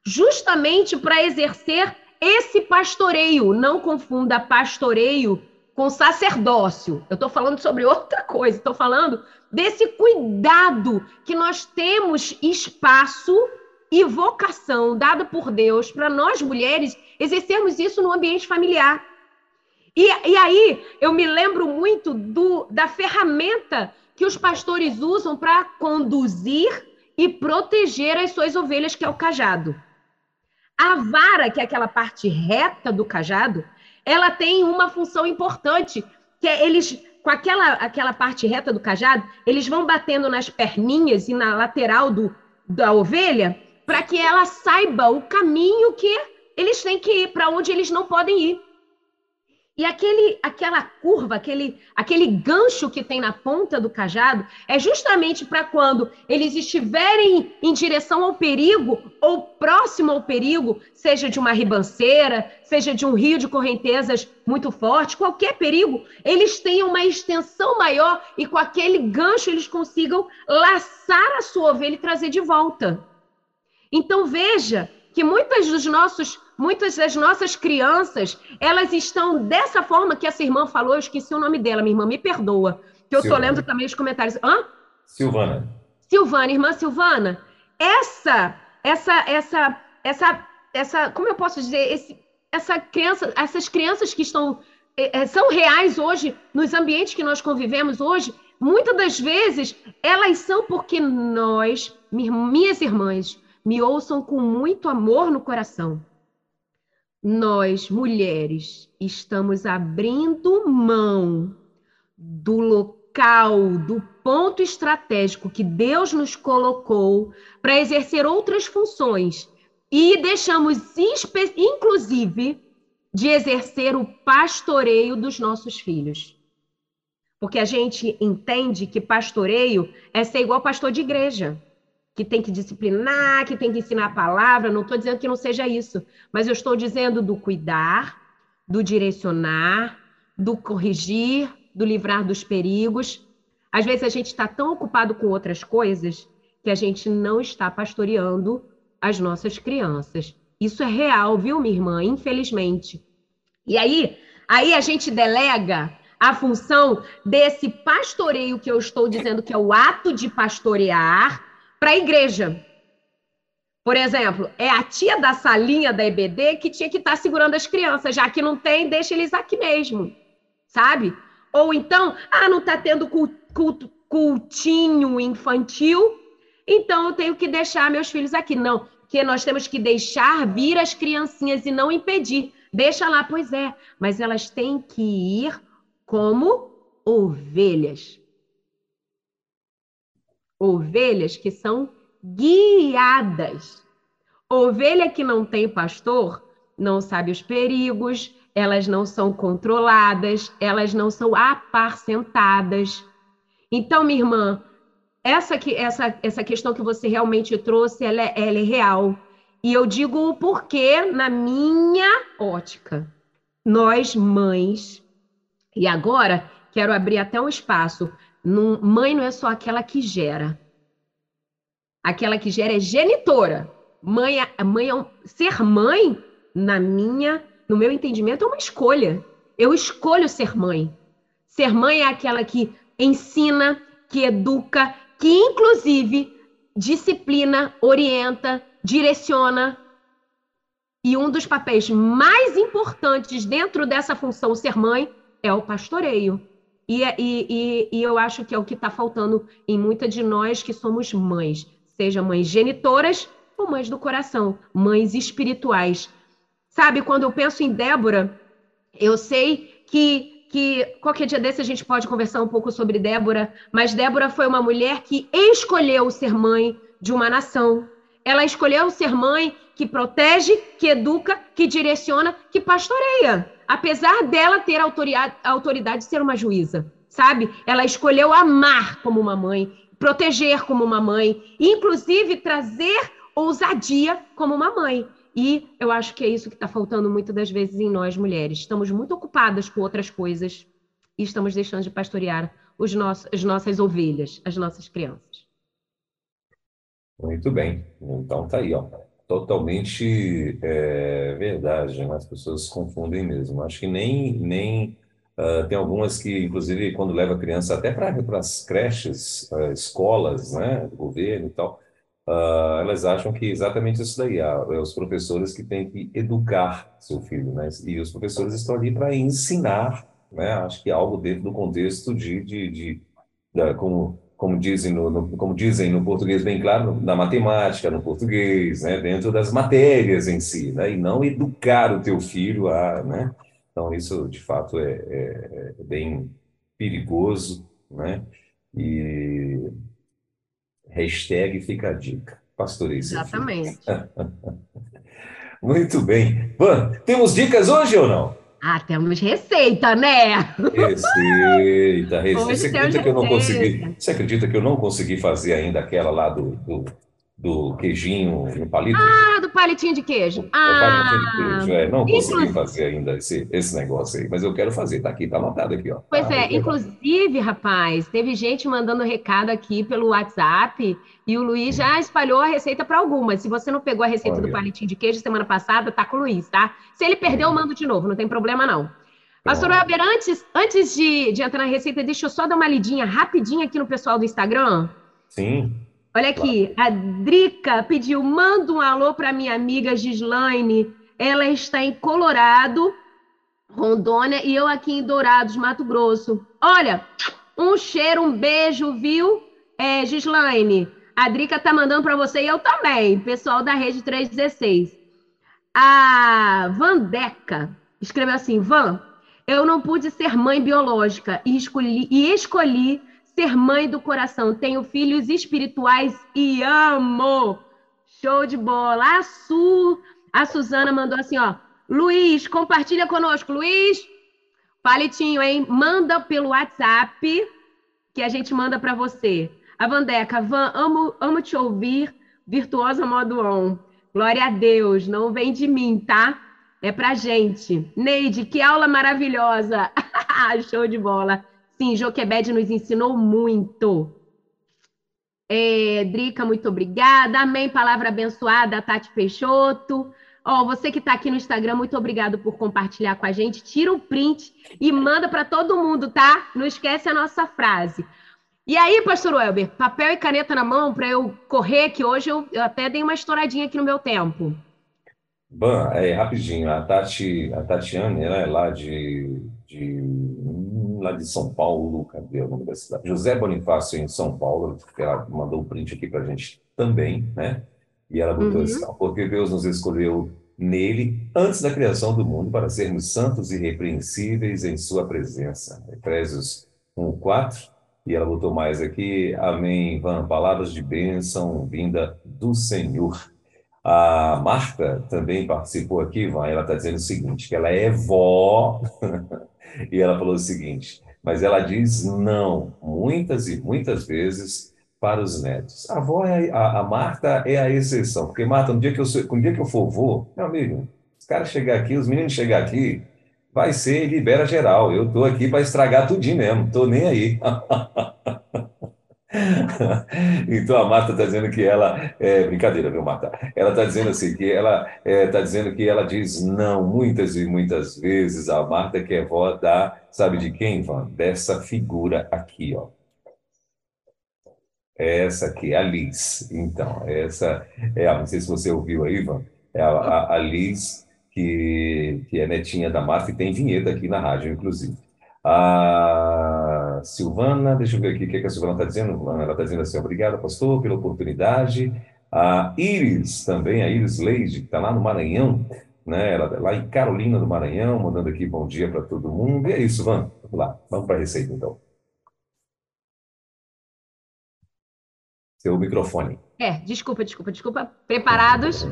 justamente para exercer esse pastoreio. Não confunda pastoreio com sacerdócio. Eu estou falando sobre outra coisa. Estou falando desse cuidado que nós temos espaço e vocação dada por Deus para nós mulheres exercermos isso no ambiente familiar. E, e aí eu me lembro muito do, da ferramenta que os pastores usam para conduzir e proteger as suas ovelhas, que é o cajado. A vara, que é aquela parte reta do cajado, ela tem uma função importante, que é eles, com aquela, aquela parte reta do cajado, eles vão batendo nas perninhas e na lateral do, da ovelha, para que ela saiba o caminho que eles têm que ir, para onde eles não podem ir. E aquele, aquela curva, aquele, aquele gancho que tem na ponta do cajado é justamente para quando eles estiverem em direção ao perigo ou próximo ao perigo, seja de uma ribanceira, seja de um rio de correntezas muito forte, qualquer perigo, eles tenham uma extensão maior e com aquele gancho eles consigam laçar a sua ovelha e trazer de volta. Então veja que muitas dos nossos, muitas das nossas crianças, elas estão dessa forma que essa irmã falou, eu esqueci o nome dela, minha irmã, me perdoa, que eu estou lendo também os comentários. Hã? Silvana. Silvana, irmã Silvana, essa, essa, essa, essa, essa, como eu posso dizer, esse, essa criança, essas crianças que estão eh, eh, são reais hoje nos ambientes que nós convivemos hoje, muitas das vezes, elas são porque nós, minhas irmãs, me ouçam com muito amor no coração. Nós, mulheres, estamos abrindo mão do local, do ponto estratégico que Deus nos colocou para exercer outras funções e deixamos, inclusive, de exercer o pastoreio dos nossos filhos. Porque a gente entende que pastoreio é ser igual pastor de igreja, que tem que disciplinar, que tem que ensinar a palavra. Não estou dizendo que não seja isso, mas eu estou dizendo do cuidar, do direcionar, do corrigir, do livrar dos perigos. Às vezes a gente está tão ocupado com outras coisas que a gente não está pastoreando as nossas crianças. Isso é real, viu, minha irmã? Infelizmente. E aí, aí a gente delega a função desse pastoreio que eu estou dizendo que é o ato de pastorear para a igreja. Por exemplo, é a tia da salinha da EBD que tinha que estar tá segurando as crianças, já que não tem, deixa eles aqui mesmo, sabe? Ou então, ah, não está tendo culto, cultinho infantil, então eu tenho que deixar meus filhos aqui. Não, porque nós temos que deixar vir as criancinhas e não impedir. Deixa lá, pois é, mas elas têm que ir como ovelhas. Ovelhas que são guiadas. Ovelha que não tem pastor não sabe os perigos, elas não são controladas, elas não são apacentadas. Então, minha irmã, essa, que, essa, essa questão que você realmente trouxe, ela é, ela é real. E eu digo o porquê na minha ótica. Nós, mães, e agora quero abrir até um espaço. Num, mãe não é só aquela que gera. Aquela que gera é genitora. Mãe, é, mãe é um, ser mãe, na minha, no meu entendimento, é uma escolha. Eu escolho ser mãe. Ser mãe é aquela que ensina, que educa, que inclusive disciplina, orienta, direciona. E um dos papéis mais importantes dentro dessa função ser mãe é o pastoreio. E, e, e, e eu acho que é o que está faltando em muitas de nós que somos mães, seja mães genitoras ou mães do coração, mães espirituais. Sabe, quando eu penso em Débora, eu sei que que qualquer dia desse a gente pode conversar um pouco sobre Débora, mas Débora foi uma mulher que escolheu ser mãe de uma nação. Ela escolheu ser mãe que protege, que educa, que direciona, que pastoreia. Apesar dela ter a autoridade de ser uma juíza, sabe? Ela escolheu amar como uma mãe, proteger como uma mãe, inclusive trazer ousadia como uma mãe. E eu acho que é isso que está faltando muitas das vezes em nós, mulheres. Estamos muito ocupadas com outras coisas e estamos deixando de pastorear os nossos, as nossas ovelhas, as nossas crianças. Muito bem. Então tá aí, ó. Totalmente é, verdade, né? As pessoas confundem mesmo. Acho que nem, nem uh, tem algumas que, inclusive, quando leva a criança até para as creches, uh, escolas, né, governo e tal, uh, elas acham que exatamente isso daí, é os professores que têm que educar seu filho, né? E os professores estão ali para ensinar, né? Acho que algo dentro do contexto de, de, de, de como, como, dizem no, no, como dizem no português bem claro, na matemática, no português, né? Dentro das matérias em si, né? E não educar o teu filho a, né? Então, isso, de fato, é, é, é bem perigoso, né? E Hashtag fica a dica. Pastorei Exatamente. Muito bem. Van, temos dicas hoje ou não? Ah, temos receita, né? Receita, receita. Você acredita que eu não consegui? Você acredita que eu não consegui fazer ainda aquela lá do, do do queijinho no palito. Ah, do palitinho de queijo. É, ah, palitinho de queijo. É, não consegui fazer ainda esse, esse negócio aí, mas eu quero fazer. Tá aqui, tá anotado aqui, ó. Pois tá, é, inclusive, rapaz, teve gente mandando recado aqui pelo WhatsApp e o Luiz já espalhou a receita para algumas. Se você não pegou a receita Olha. do palitinho de queijo semana passada, tá com o Luiz, tá? Se ele perdeu, eu mando de novo, não tem problema não. Pastor Weber, antes, antes de, de entrar na receita, deixa eu só dar uma lidinha rapidinho aqui no pessoal do Instagram. Sim. Olha aqui, a Drica pediu: manda um alô para minha amiga Gislaine. Ela está em Colorado, Rondônia, e eu aqui em Dourados, Mato Grosso. Olha, Um cheiro, um beijo, viu, é, Gislaine? A Drica tá mandando para você e eu também, pessoal da Rede 316. A Vandeca escreveu assim: Van, eu não pude ser mãe biológica e escolhi, e escolhi ser mãe do coração. Tenho filhos espirituais e amo. Show de bola. A Su, a Suzana mandou assim, ó. Luiz, compartilha conosco. Luiz, palitinho, hein? Manda pelo WhatsApp que a gente manda para você. A Vandeca, Van, amo, amo te ouvir. Virtuosa modo on. Glória a Deus. Não vem de mim, tá? É pra gente. Neide, que aula maravilhosa. Show de bola. Sim, Joquebed nos ensinou muito. É, Drica, muito obrigada. Amém. Palavra abençoada, Tati Peixoto. Ó, oh, você que está aqui no Instagram, muito obrigado por compartilhar com a gente. Tira um print e manda para todo mundo, tá? Não esquece a nossa frase. E aí, pastor Welber, papel e caneta na mão para eu correr, que hoje eu, eu, até dei uma estouradinha aqui no meu tempo. Bom, é, rapidinho, a Tati, a Tatiane, ela é lá de, de lá de São Paulo, cadê o nome da cidade? José Bonifácio, em São Paulo, ela mandou um print aqui para a gente também, né? E ela botou uhum. assim, porque Deus nos escolheu nele antes da criação do mundo para sermos santos e irrepreensíveis em sua presença. Efésios 1, 4. E ela botou mais aqui, amém, Van, palavras de bênção vinda do Senhor. A Marta também participou aqui, Van, ela está dizendo o seguinte, que ela é vó E ela falou o seguinte: mas ela diz não, muitas e muitas vezes, para os netos. A avó, é, a, a Marta é a exceção, porque Marta, no dia que eu, no dia que eu for vô, meu amigo, os caras chegar aqui, os meninos chegar aqui, vai ser libera geral. Eu tô aqui para estragar tudinho mesmo, tô nem aí. Então a Marta está dizendo que ela. É, brincadeira, viu, Marta? Ela está dizendo assim, que ela está é, tá dizendo que ela diz não muitas e muitas vezes. A Marta que é vó da. Sabe de quem, Van? Dessa figura aqui, ó. Essa aqui, a Liz. Então, essa é, não sei se você ouviu aí, Ivan, é a, a, a Liz, que, que é netinha da Marta e tem vinheta aqui na rádio, inclusive. A Silvana, deixa eu ver aqui o que, é que a Silvana está dizendo. Ela está dizendo assim: obrigada, pastor, pela oportunidade. A Iris também, a Iris Leide, que está lá no Maranhão, né? Ela tá lá em Carolina do Maranhão, mandando aqui bom dia para todo mundo. E é isso, Van. Vamos lá, vamos para a receita então. Seu microfone. É, desculpa, desculpa, desculpa. Preparados?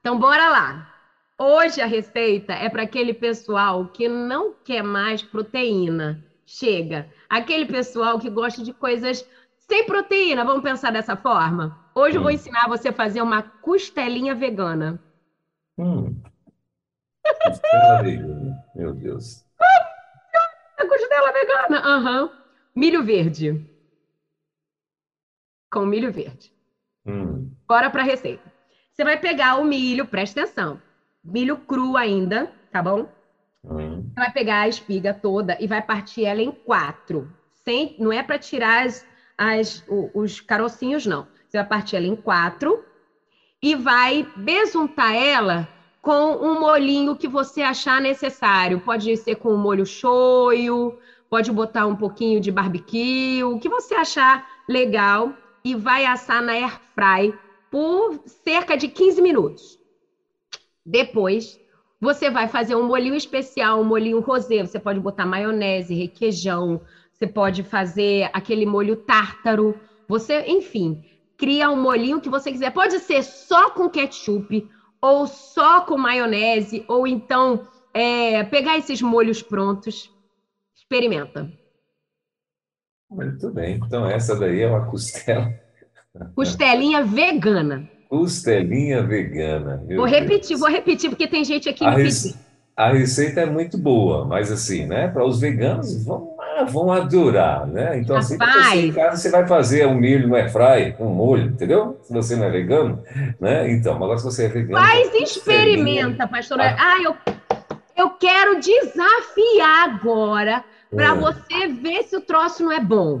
Então, bora lá. Hoje a receita é para aquele pessoal que não quer mais proteína. Chega. Aquele pessoal que gosta de coisas sem proteína, vamos pensar dessa forma? Hoje eu vou hum. ensinar você a fazer uma costelinha vegana. Hum. Costela vegana, meu Deus. A costela vegana, aham. Uhum. Milho verde. Com milho verde. Hum. Bora para a receita. Você vai pegar o milho, presta atenção milho cru ainda, tá bom? Uhum. Você vai pegar a espiga toda e vai partir ela em quatro. Sem, não é para tirar as, as, os carocinhos, não. Você vai partir ela em quatro e vai besuntar ela com um molhinho que você achar necessário. Pode ser com um molho shoyu, pode botar um pouquinho de barbecue, o que você achar legal e vai assar na air fry por cerca de 15 minutos. Depois, você vai fazer um molhinho especial, um molhinho rosé. Você pode botar maionese, requeijão, você pode fazer aquele molho tártaro. Você, enfim, cria um molhinho que você quiser. Pode ser só com ketchup, ou só com maionese, ou então é, pegar esses molhos prontos. Experimenta. Muito bem. Então, essa daí é uma costela. Costelinha vegana. Costelinha vegana. Vou repetir, Deus. vou repetir, porque tem gente aqui a, rece... a receita é muito boa, mas assim, né? Para os veganos vão, vão adorar, né? Então, assim, você, em casa você vai fazer um milho no airfry, um molho, entendeu? Se você não é vegano, né? Então, agora se você é vegano. Faz experimenta, pastora. Ah, ah eu, eu quero desafiar agora para é. você ver se o troço não é bom.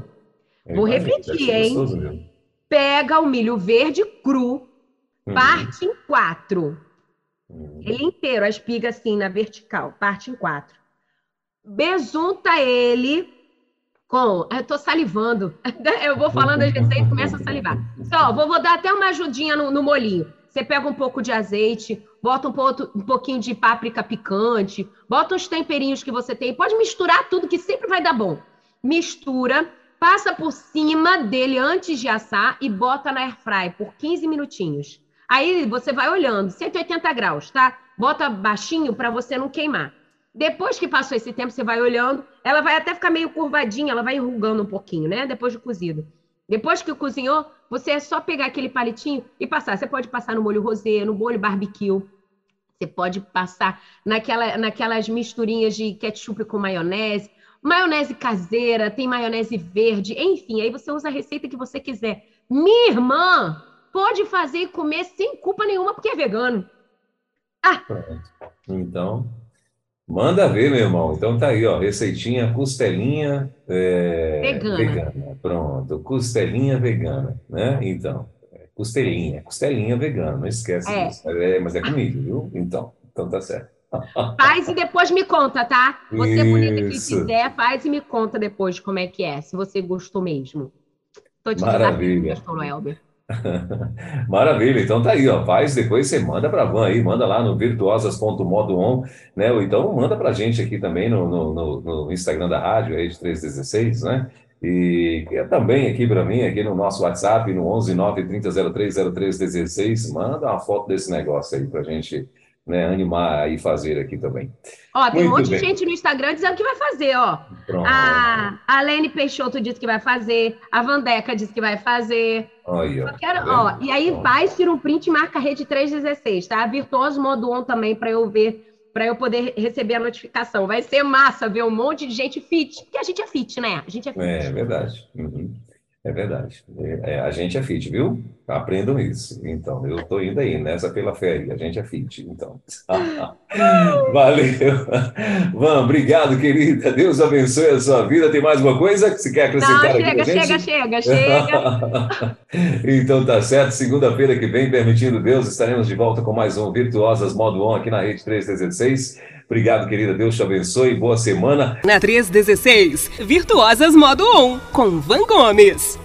Vou repetir, hein? Pega o milho verde cru, Uhum. Parte em quatro. Uhum. Ele inteiro, a espiga assim, na vertical, parte em quatro. Besunta ele Com, eu tô salivando. Eu vou falando as receitas e começo a salivar. Só, vou, vou dar até uma ajudinha no, no molinho. Você pega um pouco de azeite, bota um, pouco, um pouquinho de páprica picante, bota os temperinhos que você tem, pode misturar tudo que sempre vai dar bom. Mistura, passa por cima dele antes de assar e bota na airfry por 15 minutinhos. Aí você vai olhando, 180 graus, tá? Bota baixinho para você não queimar. Depois que passou esse tempo, você vai olhando, ela vai até ficar meio curvadinha, ela vai enrugando um pouquinho, né? Depois de cozido. Depois que cozinhou, você é só pegar aquele palitinho e passar. Você pode passar no molho rosé, no molho barbecue. Você pode passar naquela, naquelas misturinhas de ketchup com maionese, maionese caseira, tem maionese verde, enfim, aí você usa a receita que você quiser. Minha irmã pode fazer e comer sem culpa nenhuma porque é vegano. Ah. Pronto. Então, Manda ver, meu irmão. Então tá aí, ó, receitinha costelinha é, vegana. vegana. Pronto, costelinha vegana, né? Então, é, costelinha, costelinha vegana, não esquece é. disso. É, mas é comigo, viu? Então, então tá certo. Faz e depois me conta, tá? Você é bonita que quiser, faz e me conta depois como é que é, se você gostou mesmo. Tô te Maravilha. Pastor Elber. Maravilha, então tá aí, ó. Faz, depois você manda para Van aí, manda lá no virtuosas.modoon, né? Ou então manda para a gente aqui também no, no, no, Instagram da rádio, aí de 316, né? E é também aqui para mim, aqui no nosso WhatsApp, no 11 9 30 03 03 16, manda uma foto desse negócio aí para a gente né, animar e fazer aqui também. Ó, tem Muito um monte bem. de gente no Instagram dizendo que vai fazer, ó. Pronto. A, a Lene Peixoto disse que vai fazer, a Vandeca disse que vai fazer. Aí, ó. Quero, ó e aí vai, tira um print e marca a rede 316, tá? Virtuoso modo on também para eu ver, para eu poder receber a notificação. Vai ser massa ver um monte de gente fit, porque a gente é fit, né? A gente é fit. É, verdade. Uhum. É verdade. É, a gente é fit, viu? Aprendam isso. Então, eu estou indo aí, nessa pela fé. A gente é fit, então. Valeu. Van, obrigado, querida. Deus abençoe a sua vida. Tem mais uma coisa que você quer acrescentar Não, chega, aqui chega, chega, chega. então, tá certo. Segunda-feira que vem, permitindo Deus, estaremos de volta com mais um Virtuosas Modo On aqui na Rede 316. Obrigado, querida. Deus te abençoe. Boa semana. Na 316, Virtuosas Modo On, com Van Gomes.